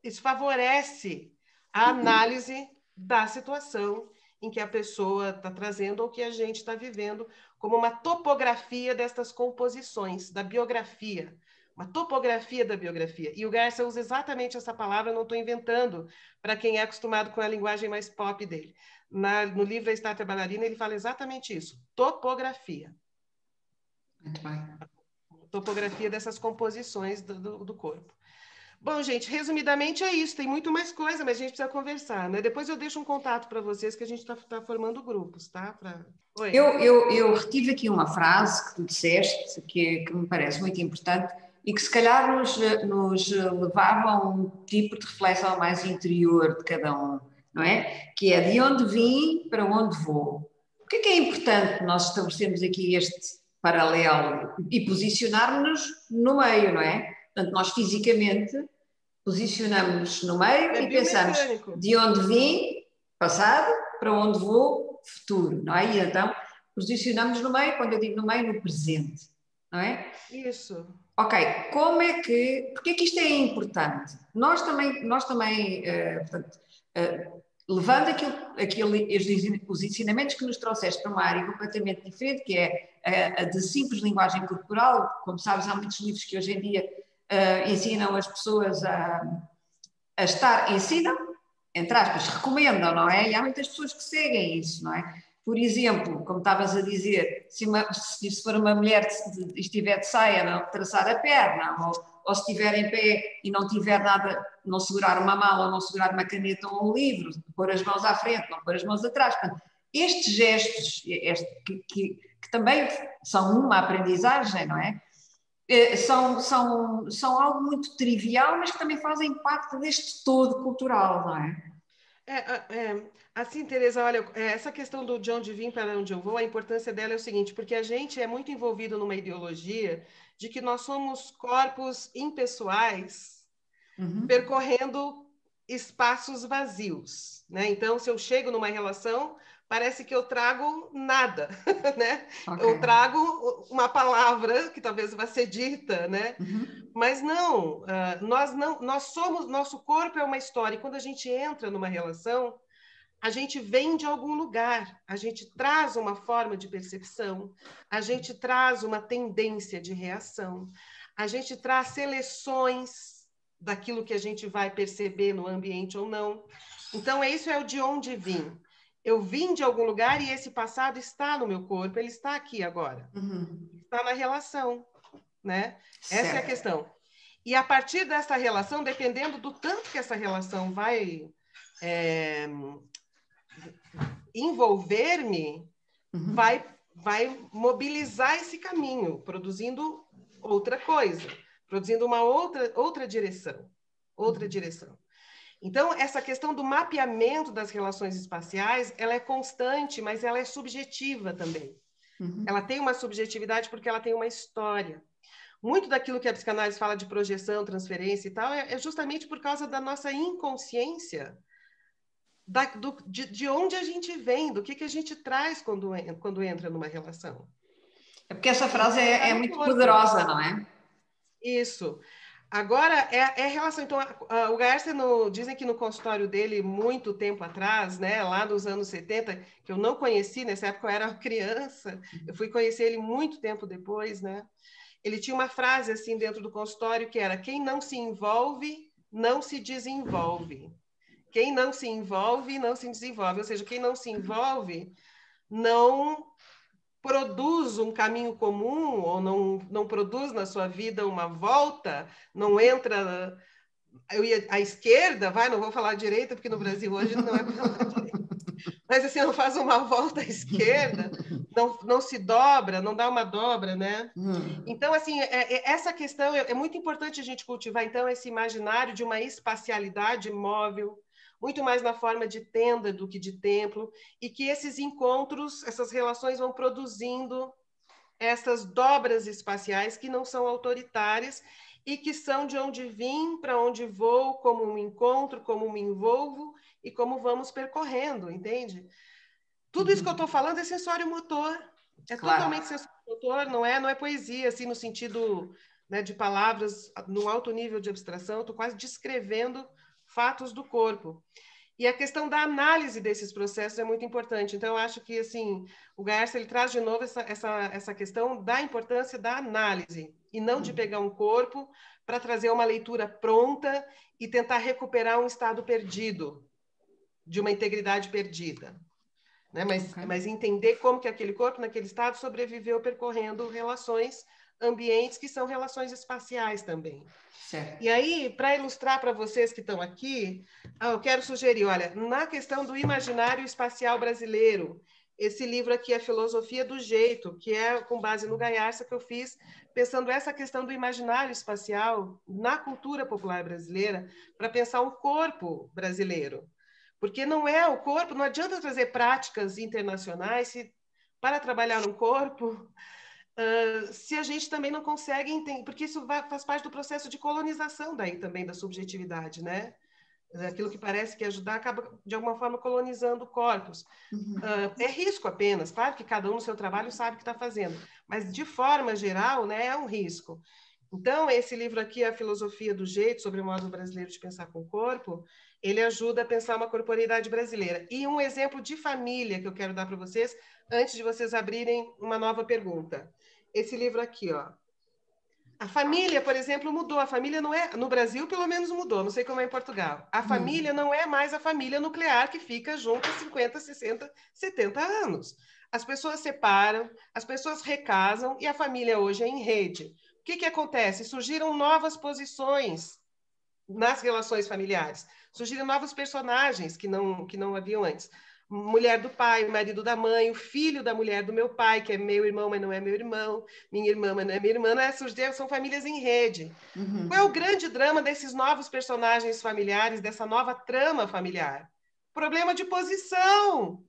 Isso favorece a análise da situação em que a pessoa está trazendo ou que a gente está vivendo, como uma topografia destas composições, da biografia, uma topografia da biografia. E o Garcia usa exatamente essa palavra, não estou inventando, para quem é acostumado com a linguagem mais pop dele. Na, no livro A Estátua Bailarina, ele fala exatamente isso, topografia. Muito bem. Topografia dessas composições do, do, do corpo. Bom, gente, resumidamente é isso. Tem muito mais coisa, mas a gente precisa conversar, né? Depois eu deixo um contato para vocês que a gente está tá formando grupos, tá? Pra... Eu, eu, eu retive aqui uma frase que tu disseste, que, que me parece muito importante e que se calhar nos, nos levava a um tipo de reflexão mais interior de cada um, não é? Que é de onde vim para onde vou. Por que é, que é importante nós estabelecermos aqui este paralelo e posicionarmos-nos no meio, não é? Portanto, nós fisicamente posicionamos-nos no meio é e pensamos de onde vim, passado, para onde vou, futuro, não é? E então posicionamos no meio, quando eu digo no meio, no presente, não é? Isso. Ok, como é que, porque é que isto é importante? Nós também, nós também uh, portanto, uh, levando aquilo, aquilo, os ensinamentos que nos trouxeste para uma área completamente diferente, que é a, a de simples linguagem corporal, como sabes, há muitos livros que hoje em dia uh, ensinam as pessoas a, a estar, ensinam, entre aspas, recomendam, não é? E há muitas pessoas que seguem isso, não é? Por exemplo, como estavas a dizer, se, uma, se for uma mulher e estiver de saia, não traçar a perna, ou, ou se estiver em pé e não tiver nada, não segurar uma mala, não segurar uma caneta ou um livro, pôr as mãos à frente, não pôr as mãos atrás. Portanto, estes gestos, este, que, que, que, também são uma aprendizagem, não é? É, são, são, são algo muito trivial, mas que também fazem parte deste todo cultural, não é? É, é, assim, Tereza, olha, é, essa questão do de onde vim para onde eu vou, a importância dela é o seguinte, porque a gente é muito envolvido numa ideologia de que nós somos corpos impessoais uhum. percorrendo espaços vazios, né? Então, se eu chego numa relação, parece que eu trago nada, né? Okay. Eu trago uma palavra que talvez vá ser dita, né? Uhum. Mas não, uh, nós não, nós somos, nosso corpo é uma história. E quando a gente entra numa relação, a gente vem de algum lugar, a gente traz uma forma de percepção, a gente traz uma tendência de reação, a gente traz seleções daquilo que a gente vai perceber no ambiente ou não. Então, isso é o de onde vim. Eu vim de algum lugar e esse passado está no meu corpo, ele está aqui agora. Uhum. Está na relação, né? Certo. Essa é a questão. E a partir dessa relação, dependendo do tanto que essa relação vai é, envolver-me, uhum. vai, vai mobilizar esse caminho, produzindo outra coisa, produzindo uma outra, outra direção. Outra uhum. direção. Então, essa questão do mapeamento das relações espaciais, ela é constante, mas ela é subjetiva também. Uhum. Ela tem uma subjetividade porque ela tem uma história. Muito daquilo que a psicanálise fala de projeção, transferência e tal, é, é justamente por causa da nossa inconsciência, da, do, de, de, onde a gente vem, do que, que a gente traz quando, quando entra numa relação. É porque essa frase é, é muito poderosa, não é? Isso. Agora, é, é relação. Então, a, a, o Garcia, no, dizem que no consultório dele, muito tempo atrás, né, lá nos anos 70, que eu não conheci, nessa época eu era criança, eu fui conhecer ele muito tempo depois, né? Ele tinha uma frase assim dentro do consultório que era: quem não se envolve, não se desenvolve. Quem não se envolve, não se desenvolve. Ou seja, quem não se envolve, não produz um caminho comum ou não, não produz na sua vida uma volta, não entra eu ia à esquerda, vai, não vou falar à direita, porque no Brasil hoje não é para falar à direita. Mas assim, não faz uma volta à esquerda, não, não se dobra, não dá uma dobra, né? Hum. Então, assim, é, é, essa questão é, é muito importante a gente cultivar, então, esse imaginário de uma espacialidade móvel, muito mais na forma de tenda do que de templo, e que esses encontros, essas relações vão produzindo essas dobras espaciais que não são autoritárias e que são de onde vim, para onde vou, como me encontro, como me envolvo e como vamos percorrendo, entende? Tudo isso que eu estou falando é sensório motor. É claro. totalmente sensório motor, não é, não é poesia, assim, no sentido né, de palavras num alto nível de abstração. Estou quase descrevendo fatos do corpo. E a questão da análise desses processos é muito importante. Então, eu acho que assim, o Garcia ele traz de novo essa, essa, essa questão da importância da análise, e não de pegar um corpo para trazer uma leitura pronta e tentar recuperar um estado perdido, de uma integridade perdida. Né? Mas, okay. mas entender como que aquele corpo, naquele estado, sobreviveu percorrendo relações ambientes que são relações espaciais também. Certo. E aí, para ilustrar para vocês que estão aqui, ah, eu quero sugerir, olha, na questão do imaginário espacial brasileiro, esse livro aqui é Filosofia do Jeito, que é com base no Gaiarsa que eu fiz, pensando essa questão do imaginário espacial na cultura popular brasileira, para pensar um corpo brasileiro. Porque não é o corpo, não adianta trazer práticas internacionais se, para trabalhar um corpo, Uh, se a gente também não consegue entender, porque isso vai, faz parte do processo de colonização daí também da subjetividade, né? Aquilo que parece que ajudar acaba de alguma forma colonizando corpos. Uhum. Uh, é risco apenas, claro que cada um no seu trabalho sabe o que está fazendo, mas de forma geral, né, é um risco. Então, esse livro aqui, A Filosofia do Jeito, sobre o modo brasileiro de pensar com o corpo, ele ajuda a pensar uma corporeidade brasileira. E um exemplo de família que eu quero dar para vocês, antes de vocês abrirem uma nova pergunta esse livro aqui, ó. A família, por exemplo, mudou. A família não é. No Brasil, pelo menos mudou, não sei como é em Portugal. A hum. família não é mais a família nuclear que fica junto há 50, 60, 70 anos. As pessoas separam, as pessoas recasam e a família hoje é em rede. O que, que acontece? Surgiram novas posições nas relações familiares, surgiram novos personagens que não, que não haviam antes. mulher do pai, marido da mãe, o filho da mulher do meu pai, que é meu irmão, mas não é meu irmão, minha irmã, mas não é minha irmã, essas são famílias em rede. Uhum. Qual é o grande drama desses novos personagens familiares, dessa nova trama familiar? Problema de posição.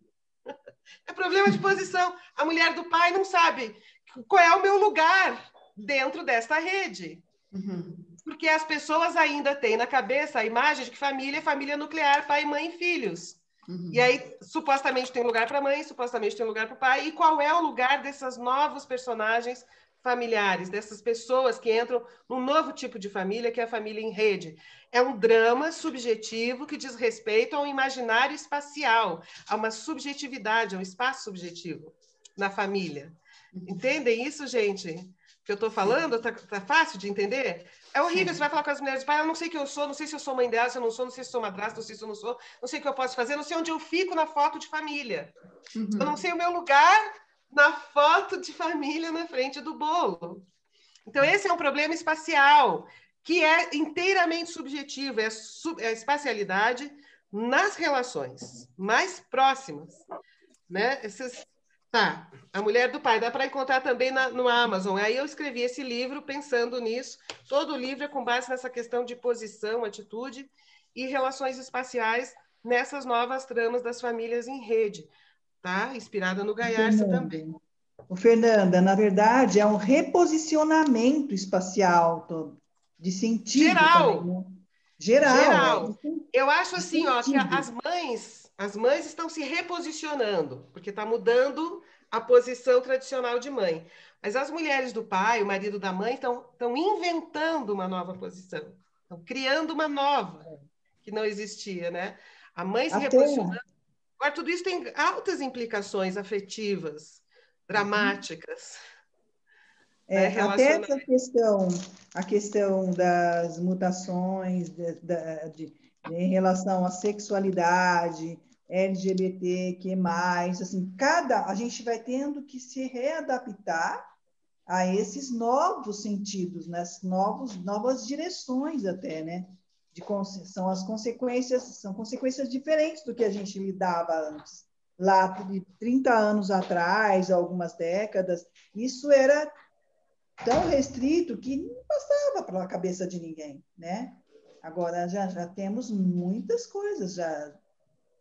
É problema de posição. A mulher do pai não sabe qual é o meu lugar dentro desta rede. Uhum. Porque as pessoas ainda têm na cabeça a imagem de que família é família nuclear, pai, mãe e filhos. Uhum. E aí, supostamente tem lugar para a mãe, supostamente tem lugar para o pai. E qual é o lugar desses novos personagens familiares, dessas pessoas que entram num novo tipo de família, que é a família em rede? É um drama subjetivo que diz respeito ao imaginário espacial, a uma subjetividade, a um espaço subjetivo na família. Uhum. Entendem isso, gente? Que eu estou falando? Tá, tá, fácil de entender? É horrível, Sim. você vai falar com as mulheres, pai, eu não sei quem eu sou, não sei se eu sou mãe dela, se eu não sou, não sei se sou madrasta, não sei se eu não sou, não sei o que eu posso fazer, não sei onde eu fico na foto de família. Uhum. Eu não sei o meu lugar na foto de família na frente do bolo. Então, esse é um problema espacial, que é inteiramente subjetivo, é, sub, é a espacialidade nas relações mais próximas. Né? Esses, Tá, A Mulher do Pai, dá para encontrar também na, no Amazon. Aí eu escrevi esse livro pensando nisso. Todo o livro é com base nessa questão de posição, atitude e relações espaciais nessas novas tramas das famílias em rede, tá? Inspirada no Gaiarsa também. O Fernanda, na verdade, é um reposicionamento espacial de sentido. Geral. Também, né? Geral. Geral. Eu acho assim, ó, que as mães as mães estão se reposicionando, porque está mudando a posição tradicional de mãe. Mas as mulheres do pai, o marido da mãe, estão, inventando uma nova posição, estão criando uma nova, que não existia, né? A mãe se reposicionando. Agora, tudo isso tem altas implicações afetivas, dramáticas. É, né? até essa questão, a questão das mutações de, de, de, em relação à sexualidade, LGBT, que mais, assim, cada a gente vai tendo que se readaptar a esses novos sentidos, nas né? novos novas direções até, né? De, são as consequências, são consequências diferentes do que a gente lidava antes. Lá de 30 anos atrás, algumas décadas, isso era tão restrito que não passava pela cabeça de ninguém, né? Agora já, já temos muitas coisas, já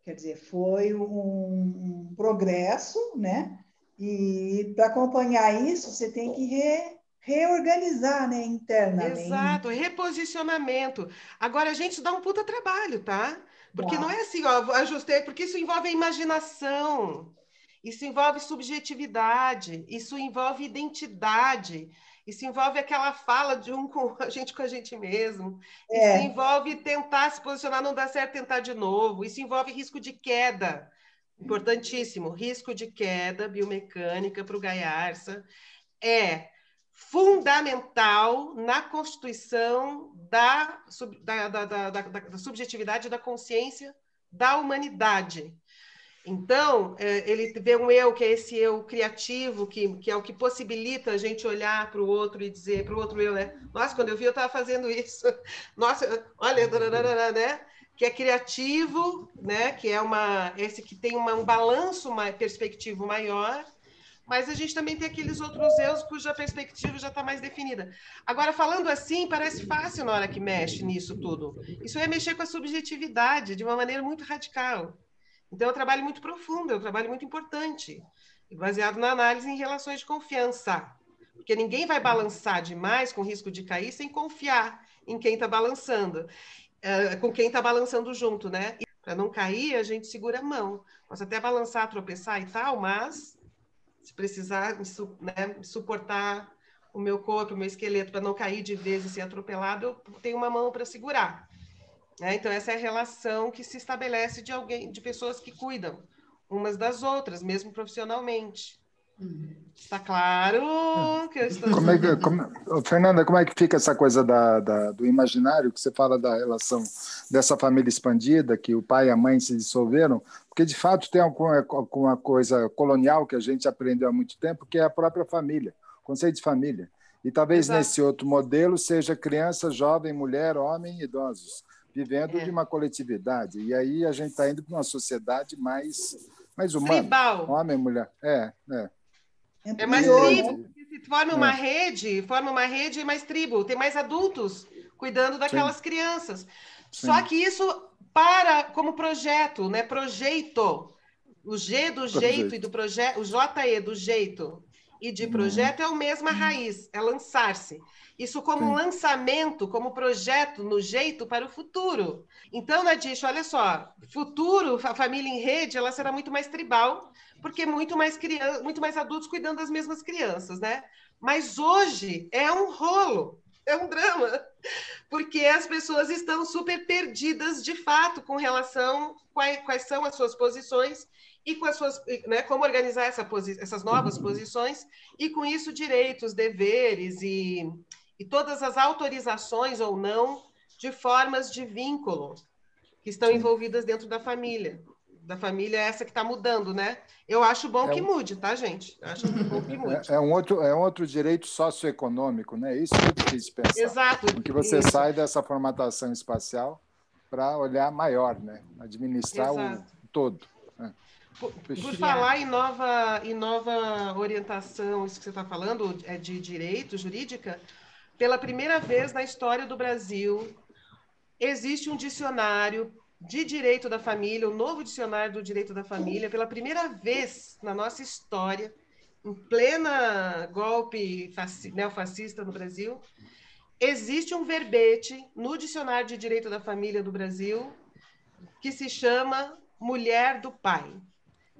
Quer dizer, foi um, um progresso, né? E para acompanhar isso, você tem que re, reorganizar, né, internamente. Exato, reposicionamento. Agora, a gente dá um puta trabalho, tá? Porque não é assim, ó, ajustei, porque isso envolve a imaginação, isso envolve subjetividade, isso envolve identidade. Isso envolve aquela fala de um com a gente com a gente mesmo. É. Isso envolve tentar se posicionar, não dá certo, tentar de novo. Isso envolve risco de queda. Importantíssimo. Risco de queda biomecânica para o Gaiarsa é fundamental na constituição da, da, da, da, da subjetividade da consciência da humanidade. Então, é, ele vê um eu, que é esse eu criativo, que, que é o que possibilita a gente olhar para o outro e dizer para o outro eu, né? Nossa, quando eu vi, eu estava fazendo isso. Nossa, olha, né? Que é criativo, né? Que é uma esse que tem uma, um balanço uma perspectivo maior, mas a gente também tem aqueles outros eus cuja perspectiva já está mais definida. Agora, falando assim, parece fácil na hora que mexe nisso tudo. Isso é mexer com a subjetividade de uma maneira muito radical. Então, é um trabalho muito profundo, é um trabalho muito importante, baseado na análise em relações de confiança. Porque ninguém vai balançar demais com risco de cair sem confiar em quem está balançando, uh, com quem está balançando junto, né? Para não cair, a gente segura a mão. Posso até balançar, tropeçar e tal, mas se precisar né, suportar o meu corpo, o meu esqueleto para não cair de vez e ser atropelado, eu tenho uma mão para segurar. Né? Então, essa é a relação que se estabelece de alguém, de pessoas que cuidam umas das outras, mesmo profissionalmente. Está claro que eu estou. Como é que, como, Fernanda, como é que fica essa coisa da, da, do imaginário que você fala da relação dessa família expandida, que o pai e a mãe se dissolveram? Porque, de fato, tem alguma, alguma coisa colonial que a gente aprendeu há muito tempo, que é a própria família, o conceito de família. E talvez Exato. nesse outro modelo seja criança, jovem, mulher, homem, idosos vivendo é. de uma coletividade. E aí a gente está indo para uma sociedade mais, mais humana. Tribal. Homem e mulher. É, é. É mais tribo. Se forma uma é. rede, forma uma rede mais tribo. Tem mais adultos cuidando daquelas Sim. crianças. Sim. Só que isso para como projeto, né? Projeto. O G do jeito e do projeto, o JE do jeito e de uhum. projeto é a mesma raiz, é lançar-se. Isso como um lançamento, como projeto no jeito para o futuro. Então, Nadish, olha só, futuro, a família em rede, ela será muito mais tribal, porque muito mais criança, muito mais adultos cuidando das mesmas crianças, né? Mas hoje é um rolo, é um drama, porque as pessoas estão super perdidas de fato com relação quais, quais são as suas posições e com as suas, né, como organizar essa essas novas posições e com isso direitos, deveres e e todas as autorizações ou não de formas de vínculo que estão envolvidas dentro da família. Da família essa que está mudando, né? Eu acho bom é que mude, tá, gente? Acho bom que mude. É, é, um outro, é um outro direito socioeconômico, né? Isso é difícil pensar. Exato. Porque você isso. sai dessa formatação espacial para olhar maior, né? Administrar Exato. o todo. Por, por, falar em nova, em nova orientação, isso que você está falando, é de direito, jurídica, pela primeira vez na história do Brasil, existe um dicionário de direito da família, o um novo dicionário do direito da família, pela primeira vez na nossa história, em plena golpe neofascista no Brasil, existe um verbete no dicionário de direito da família do Brasil que se chama mulher do pai,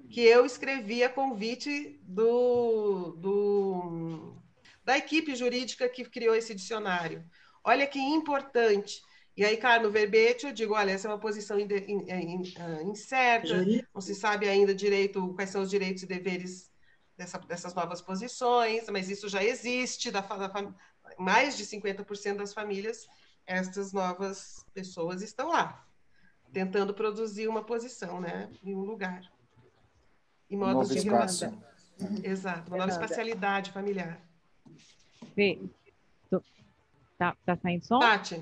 que eu escrevi a convite do, do da equipe jurídica que criou esse dicionário. Olha que importante. E aí, cara, no verbete eu digo, olha, essa é uma posição ah, incerta, não se sabe ainda direito quais são os direitos e deveres dessa, dessas novas posições, mas isso já existe, da, da mais de 50% das famílias, essas novas pessoas estão lá, tentando produzir uma posição, né, em um lugar. Em modo de relação. Exato, uma nova espacialidade familiar. Tô, tá, tá saindo som? Tati.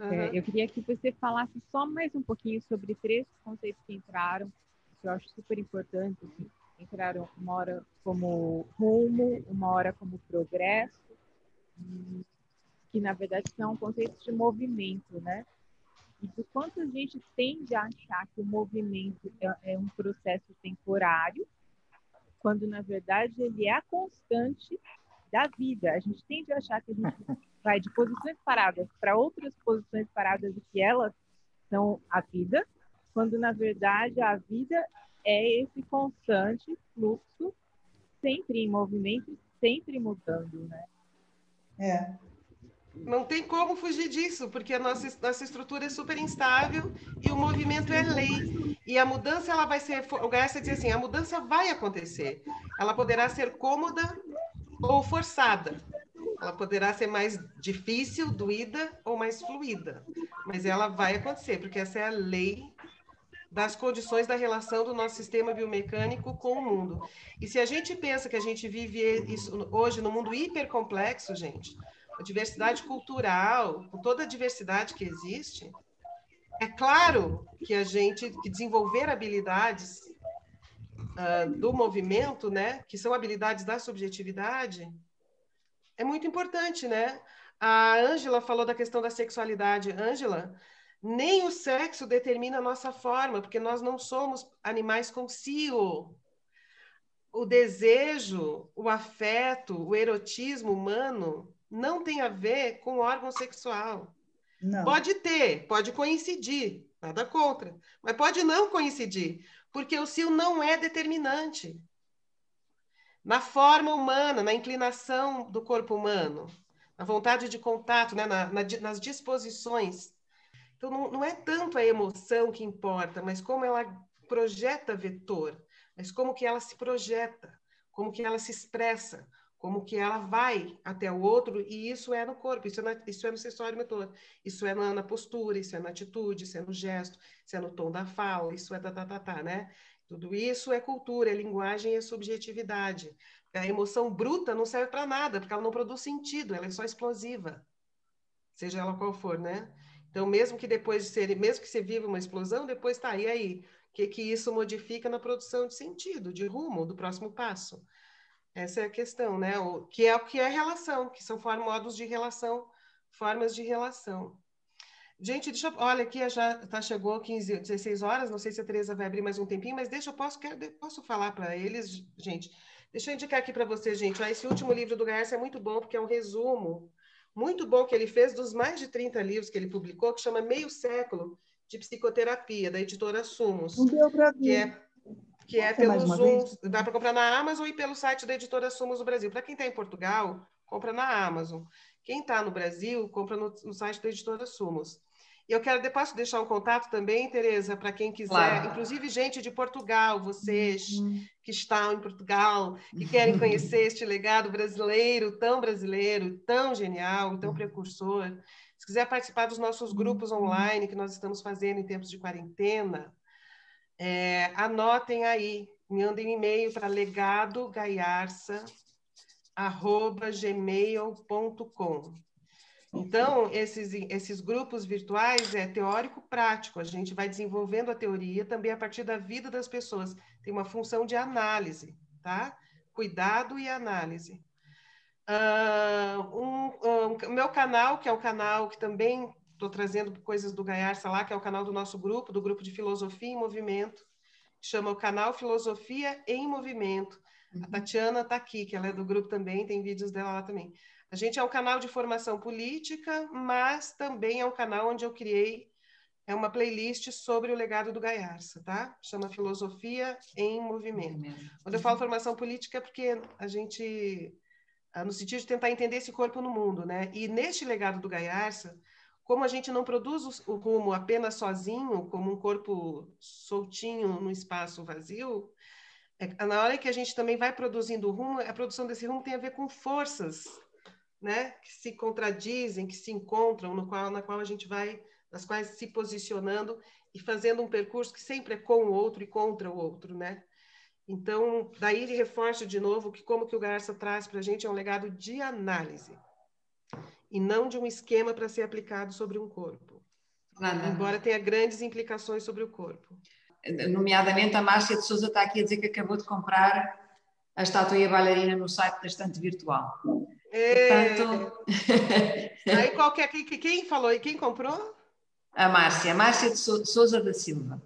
Uhum. É, eu queria que você falasse só mais um pouquinho sobre três conceitos que entraram, que eu acho super importante. Assim, entraram uma hora como rumo, uma hora como progresso, que na verdade são conceitos de movimento, né? E do quanto a gente tende a achar que o movimento é, é um processo temporário, quando na verdade ele é a constante da vida. A gente tende a achar que a gente vai de posições paradas para outras posições paradas e que elas são a vida, quando na verdade a vida é esse constante fluxo, sempre em movimento, sempre mudando, né? É. Não tem como fugir disso, porque a nossa, nossa estrutura é super instável e o movimento é lei. E a mudança ela vai ser, o Garcia diz assim, a mudança vai acontecer. Ela poderá ser cômoda ou forçada. Ela poderá ser mais difícil, doída ou mais fluida, mas ela vai acontecer, porque essa é a lei das condições da relação do nosso sistema biomecânico com o mundo. E se a gente pensa que a gente vive isso hoje no mundo hipercomplexo, gente, a diversidade cultural, com toda a diversidade que existe, é claro que a gente que desenvolver habilidades uh, do movimento, né, que são habilidades da subjetividade, é muito importante, né? A Ângela falou da questão da sexualidade. Ângela, nem o sexo determina a nossa forma, porque nós não somos animais com cio. O desejo, o afeto, o erotismo humano não tem a ver com órgão sexual. Não. Pode ter, pode coincidir, nada contra, mas pode não coincidir, porque o cio não é determinante. Na forma humana, na inclinação do corpo humano, na vontade de contato, né? na, na, nas disposições. Então, não, não é tanto a emoção que importa, mas como ela projeta vetor, mas como que ela se projeta, como que ela se expressa, como que ela vai até o outro, e isso é no corpo, isso é, na, isso é no sensório motor, isso é na, na, postura, isso é na atitude, isso é no gesto, isso é no tom da fala, isso é da tá, tá, tá, né? Tudo isso é cultura, é linguagem, é subjetividade. A emoção bruta não serve para nada, porque ela não produz sentido, ela é só explosiva, seja ela qual for, né? Então, mesmo que depois de ser, mesmo que você viva uma explosão, depois tá, e aí? O que, que isso modifica na produção de sentido, de rumo, do próximo passo? Essa é a questão, né? O, que é o que é relação, que são formas, modos de relação, formas de relação. Gente, deixa eu, olha aqui, já tá, chegou 15, 16 horas, não sei se a Tereza vai abrir mais um tempinho, mas deixa eu posso, quero, posso falar para eles, gente. Deixa eu indicar aqui para vocês, gente. Ó, esse último livro do Garcia é muito bom, porque é um resumo muito bom que ele fez dos mais de 30 livros que ele publicou, que chama Meio Século de Psicoterapia, da editora Sumos. Não deu para Que é, que é pelo Zoom. Dá para comprar na Amazon e pelo site da editora Sumos do Brasil. Para quem está em Portugal, compra na Amazon. Quem está no Brasil, compra no, no site da editora Sumos. E eu quero depois deixar um contato também, Tereza, para quem quiser, claro. inclusive gente de Portugal, vocês uhum. que estão em Portugal, que querem conhecer este legado brasileiro, tão brasileiro, tão genial, tão uhum. precursor. Se quiser participar dos nossos grupos uhum. online que nós estamos fazendo em tempos de quarentena, é, anotem aí, mandem um e-mail para legadogaiarça.gmail.com. Então, esses, esses grupos virtuais é teórico-prático, a gente vai desenvolvendo a teoria também a partir da vida das pessoas. Tem uma função de análise, tá? Cuidado e análise. Uh, um, um, meu canal, que é o canal que também estou trazendo coisas do Gaiarsa lá, que é o canal do nosso grupo, do grupo de Filosofia em Movimento, chama o canal Filosofia em Movimento. A uhum. Tatiana está aqui, que ela é do grupo também, tem vídeos dela lá também. A gente é um canal de formação política, mas também é um canal onde eu criei é uma playlist sobre o legado do Gaiarsa, tá? Chama Filosofia em Movimento. Quando eu falo formação política é porque a gente, ah, no sentido de tentar entender esse corpo no mundo, né? E neste legado do Gaiarsa, como a gente não produz o rumo apenas sozinho, como um corpo soltinho no espaço vazio, é, na hora que a gente também vai produzindo o rumo, a produção desse rumo tem a ver com forças né, que se contradizem, que se encontram, no qual, na qual a gente vai, nas quais se posicionando e fazendo um percurso que sempre é com o outro e contra o outro, né? Então, daí reforço de novo que como que o Garça traz para a gente é um legado de análise e não de um esquema para ser aplicado sobre um corpo, Nada. embora tenha grandes implicações sobre o corpo. Nomeadamente, a Márcia de Souza está aqui a dizer que acabou de comprar a estátua e a bailarina no site da Estante Virtual. É... Portanto... Aí qualquer quem, quem falou e quem comprou? A Márcia, Márcia de Souza da Silva.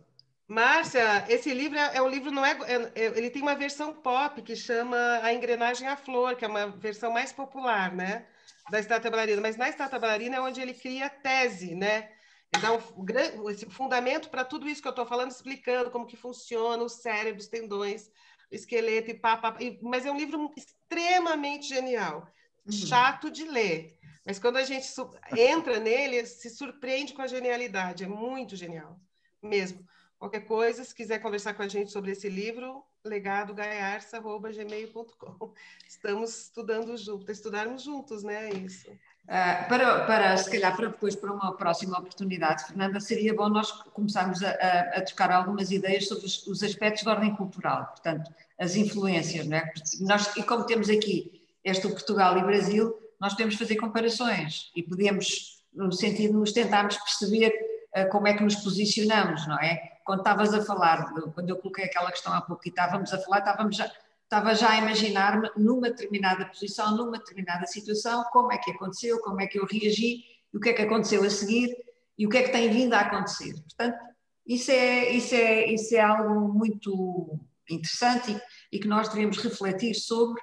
Márcia, esse livro é, é um livro não é, é, é, ele tem uma versão pop que chama A Engrenagem à Flor, que é uma versão mais popular, né, da estátua bailarina. Mas na estátua bailarina é onde ele cria tese, né? Ele dá um, esse fundamento para tudo isso que eu estou falando, explicando como que funciona o cérebro, os tendões, o esqueleto e pá, pá, mas é um livro extremamente genial uhum. chato de ler. Mas quando a gente entra nele, se surpreende com a genialidade. É muito genial, mesmo. Qualquer coisa, se quiser conversar com a gente sobre esse livro, legadogaiarça.gmail.com. Estamos estudando juntos, estudarmos juntos, né? Isso. Uh, para, para, se calhar, para depois, para uma próxima oportunidade, Fernanda, seria bom nós começarmos a, a, a trocar algumas ideias sobre os, os, aspectos de ordem cultural, portanto, as influências, não é? Nós, e como temos aqui este Portugal e Brasil, nós podemos fazer comparações e podemos, no sentido de nos tentarmos perceber uh, como é que nos posicionamos, não é? Quando estavas a falar, quando eu coloquei aquela questão há pouco e estávamos a falar, estávamos já, estava já a imaginar-me numa determinada posição, numa determinada situação, como é que aconteceu, como é que eu reagi, o que é que aconteceu a seguir e o que é que tem vindo a acontecer. Portanto, isso é, isso é, isso é algo muito interessante e, e que nós devemos refletir sobre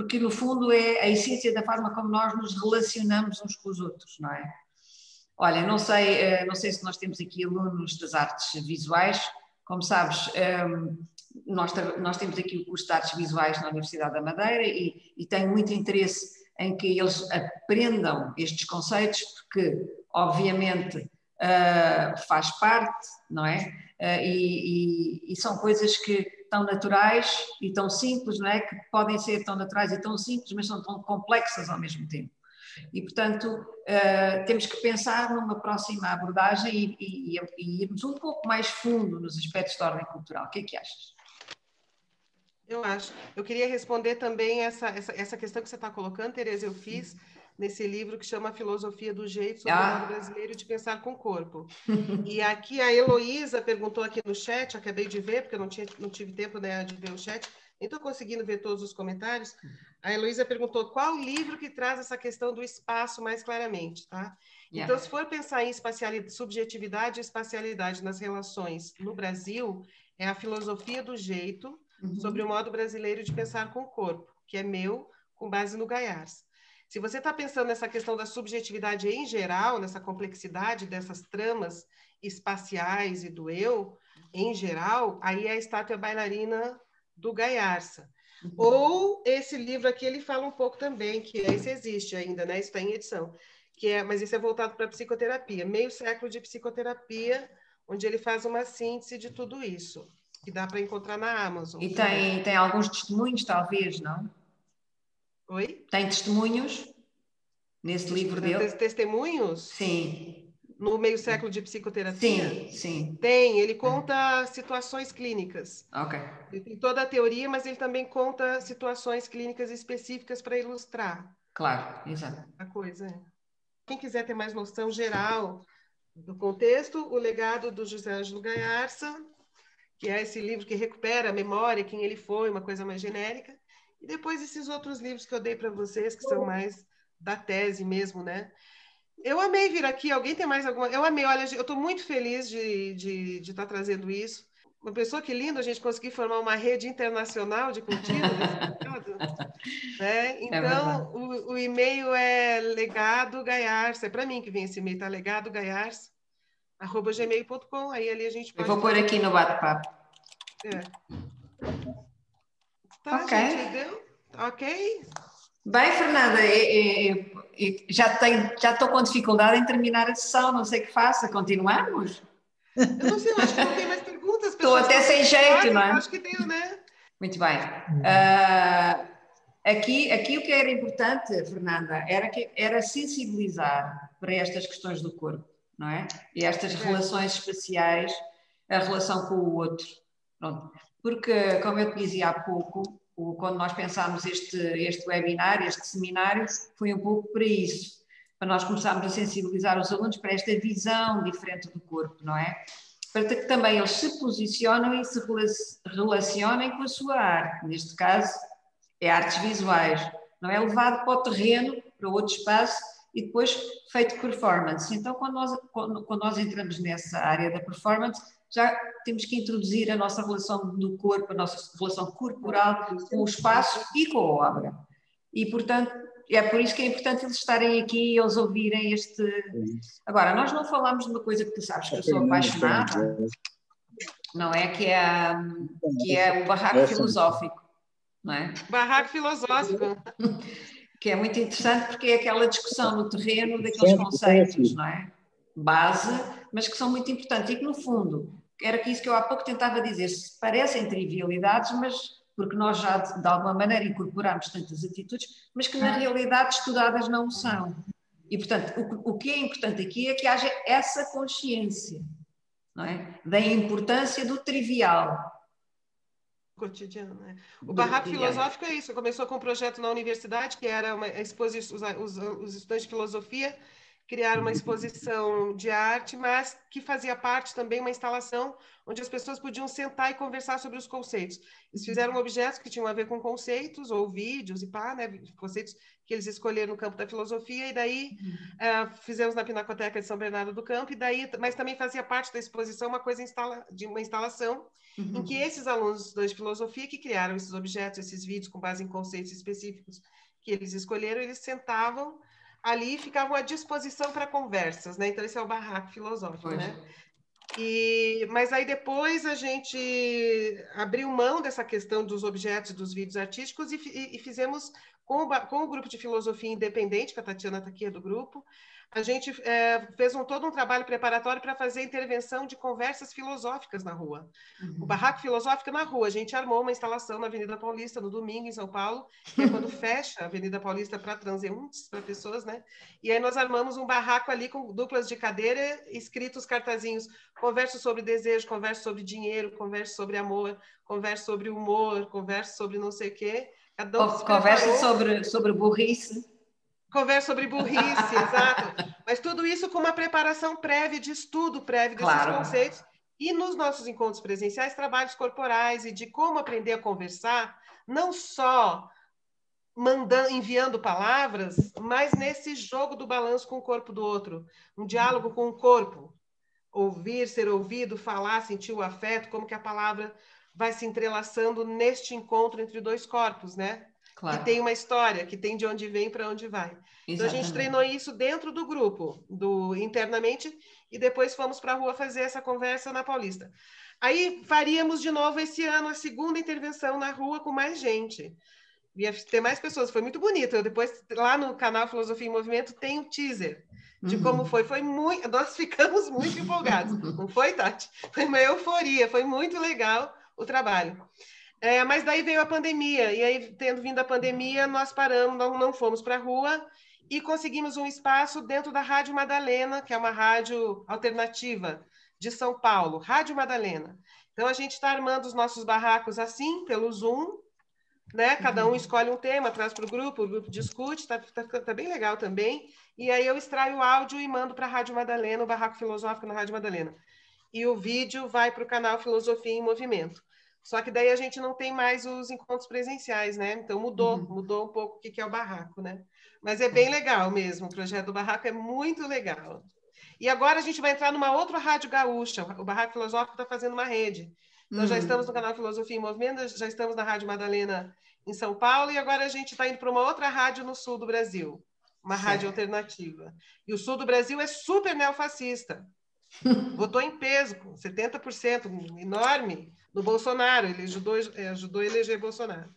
porque no fundo é a essência da forma como nós nos relacionamos uns com os outros, não é? Olha, não sei, eh, não sei se nós temos aqui alunos das artes visuais, como sabes, ehm, nós, nós temos aqui o curso de artes visuais na Universidade da Madeira e, e tenho muito interesse em que eles aprendam estes conceitos, porque obviamente Uh, faz parte, não é? Uh, e, e, e, são coisas que tão naturais e tão simples, não é? Que podem ser tão naturais e tão simples, mas são tão complexas ao mesmo tempo. E, portanto, uh, temos que pensar numa próxima abordagem e, e, e, irmos um pouco mais fundo nos aspectos de ordem cultural. O que é que achas? Eu acho. Eu queria responder também essa, essa, essa questão que você está colocando, Tereza, eu fiz nesse livro que chama Filosofia do Jeito sobre ah. o modo brasileiro de pensar com o corpo. e aqui a Heloísa perguntou aqui no chat, acabei de ver, porque eu não, tinha, não tive tempo né, de ver o chat, nem estou conseguindo ver todos os comentários. A Heloísa perguntou qual livro que traz essa questão do espaço mais claramente, tá? Yeah. Então, se for pensar em subjetividade e espacialidade nas relações no Brasil, é a filosofia do jeito uhum. sobre o modo brasileiro de pensar com o corpo, que é meu, com base no Gaiars. Se você está pensando nessa questão da subjetividade em geral, nessa complexidade dessas tramas espaciais e do eu, em geral, aí é a estátua bailarina do Gaiarsa. Uhum. Ou esse livro aqui, ele fala um pouco também, que esse existe ainda, né? Está em edição. Que é, mas esse é voltado para psicoterapia, meio século de psicoterapia, onde ele faz uma síntese de tudo isso, que dá para encontrar na Amazon. E tem, tem alguns testemunhos, talvez, não? Oi? Tem testemunhos nesse livro dele? Testemunhos? Sim. No meio século de psicoterapia? Sim, sim. Tem, ele conta situações clínicas. Ok. Ele tem toda a teoria, mas ele também conta situações clínicas específicas para ilustrar. Claro, exato. A coisa. É. Quem quiser ter mais noção geral do contexto, o legado do José Ângelo Gaiarsa, que é esse livro que recupera a memória, quem ele foi, uma coisa mais genérica. E depois esses outros livros que eu dei para vocês, que são mais da tese mesmo, né? Eu amei vir aqui. Alguém tem mais alguma? Eu amei. Olha, eu estou muito feliz de estar de, de tá trazendo isso. Uma pessoa que linda a gente conseguir formar uma rede internacional de cultivo né? É então, é o, o, e-mail é legado gaiars. É para mim que vem esse e-mail, tá? Legado gaiars, arroba gmail.com. Aí ali a gente pode. Eu vou pôr aqui no bate-papo. É. Tá, ok. Gente, deu? Ok. Bem, Fernanda, eu já tenho, já estou com dificuldade em terminar a sessão, não sei o que faça. Continuamos? Eu não sei, eu acho que não tem mais perguntas. Estou até sem jeito, não é? Acho que deu, né? Muito bem. Uh, aqui, aqui o que era importante, Fernanda, era, que, era sensibilizar para estas questões do corpo, não é? E estas relações espaciais, a relação com o outro. Pronto. Porque, como eu te dizia há pouco, quando nós pensámos este, este webinar, este seminário, foi um pouco para isso, para nós começarmos a sensibilizar os alunos para esta visão diferente do corpo, não é? Para que também eles se posicionem e se relacionem com a sua arte, neste caso é artes visuais, não é levado para o terreno, para outro espaço e depois feito performance. Então, quando nós, quando, quando nós entramos nessa área da performance, já temos que introduzir a nossa relação do corpo, a nossa relação corporal com o espaço e com a obra. E, portanto, é por isso que é importante eles estarem aqui e eles ouvirem este. Agora, nós não falamos de uma coisa que tu sabes que eu sou apaixonada, não é? Que é, que é o barraco filosófico, não é? Barraco filosófico. Que é muito interessante porque é aquela discussão no terreno daqueles conceitos, não é? Base, mas que são muito importantes e que, no fundo, era isso que eu há pouco tentava dizer, parecem trivialidades, mas porque nós já de, de alguma maneira incorporamos tantas atitudes, mas que na realidade estudadas não são. E, portanto, o, o que é importante aqui é que haja essa consciência não é? da importância do trivial, cotidiano, né? O barraco filosófico é isso. Começou com um projeto na universidade que era uma exposição, os, os, estudantes de filosofia criar uma exposição de arte, mas que fazia parte também uma instalação onde as pessoas podiam sentar e conversar sobre os conceitos. Eles fizeram objetos que tinham a ver com conceitos ou vídeos e pá, né, conceitos que eles escolheram no campo da filosofia e daí uh, fizemos na Pinacoteca de São Bernardo do Campo e daí, mas também fazia parte da exposição uma coisa instala, de uma instalação uhum. em que esses alunos de filosofia que criaram esses objetos, esses vídeos com base em conceitos específicos que eles escolheram, eles sentavam ali ficavam à disposição para conversas, né? Então esse é o barraco filosófico, pois. né? E, mas aí depois a gente abriu mão dessa questão dos objetos, dos vídeos artísticos e, e, e fizemos com o, com o, grupo de filosofia independente, que a Tatiana está aqui é do grupo, a gente é, fez um, todo um trabalho preparatório para fazer intervenção de conversas filosóficas na rua. Uhum. O Barraco Filosófico na rua. A gente armou uma instalação na Avenida Paulista no domingo, em São Paulo, que é quando fecha a Avenida Paulista para transeuntes, para pessoas, né? E aí nós armamos um barraco ali com duplas de cadeira, escritos cartazinhos. Converso sobre desejo, converso sobre dinheiro, converso sobre amor, converso sobre humor, converso sobre não sei o quê. Cada um conversa sobre, sobre burrice. Conversa sobre burrice, exato. Mas tudo isso com uma preparação prévia, de estudo prévio desses claro. conceitos. E nos nossos encontros presenciais, trabalhos corporais e de como aprender a conversar, não só mandando, enviando palavras, mas nesse jogo do balanço com o corpo do outro, um diálogo com o corpo, ouvir, ser ouvido, falar, sentir o afeto, como que a palavra vai se entrelaçando neste encontro entre dois corpos, né? Claro. Que tem uma história, que tem de onde vem para onde vai. Exatamente. Então a gente treinou isso dentro do grupo, do internamente, e depois fomos para a rua fazer essa conversa na Paulista. Aí faríamos de novo esse ano a segunda intervenção na rua com mais gente. Ia ter mais pessoas, foi muito bonito. Eu depois, lá no canal Filosofia em Movimento, tem o um teaser de uhum. como foi. Foi muito. Nós ficamos muito empolgados. Não foi, Tati? Foi uma euforia, foi muito legal o trabalho. É, mas daí veio a pandemia, e aí, tendo vindo a pandemia, nós paramos, não, não fomos para a rua e conseguimos um espaço dentro da Rádio Madalena, que é uma rádio alternativa de São Paulo, Rádio Madalena. Então, a gente está armando os nossos barracos assim, pelo Zoom, né? Cada um uhum. escolhe um tema, traz para o grupo, o grupo discute, está tá, tá bem legal também. E aí eu extraio o áudio e mando para a Rádio Madalena, o Barraco Filosófico na Rádio Madalena. E o vídeo vai para o canal Filosofia em Movimento. Só que daí a gente não tem mais os encontros presenciais, né? Então mudou, uhum. mudou um pouco o que é o barraco, né? Mas é bem legal mesmo, o projeto do barraco é muito legal. E agora a gente vai entrar numa outra rádio gaúcha, o Barraco Filosófico está fazendo uma rede. Então uhum. já estamos no canal Filosofia em Movimento, já estamos na Rádio Madalena em São Paulo, e agora a gente está indo para uma outra rádio no sul do Brasil, uma certo. rádio alternativa. E o sul do Brasil é super neofascista. Votou em peso, 70%, enorme do Bolsonaro, ele ajudou, é, ajudou a eleger Bolsonaro.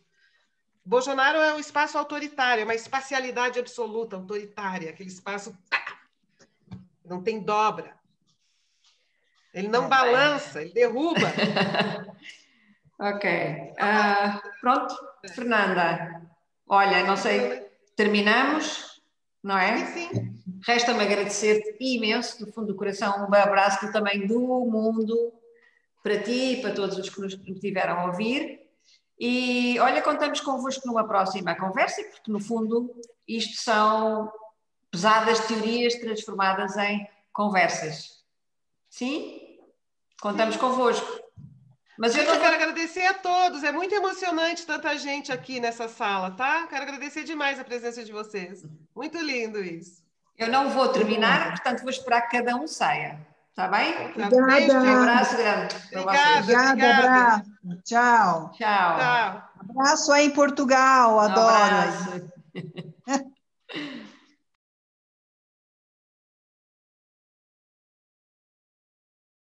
Bolsonaro é um espaço autoritário, é uma espacialidade absoluta, autoritária, aquele espaço não tem dobra. Ele não é, balança, ele derruba. ok. Uh, pronto, Fernanda. Olha, não sei, terminamos, não é? Sim, sim. Resta-me agradecer-te imenso, do fundo do coração, um abraço também do mundo para ti e para todos os que nos tiveram a ouvir. E olha, contamos convosco numa próxima conversa, porque no fundo isto são pesadas teorias transformadas em conversas. Sim? Contamos Sim. convosco. Mas eu, não... quero agradecer a todos, é muito emocionante tanta gente aqui nessa sala, tá? Quero agradecer demais a presença de vocês. Muito lindo isso. Eu não vou terminar, portanto vou esperar que cada um saia. Tá bem? Obrigada. Um beijo, um abraço grande. Obrigada, obrigada, abraço. Tchau. Tchau. Tchau. Abraço aí em Portugal, adoro. Um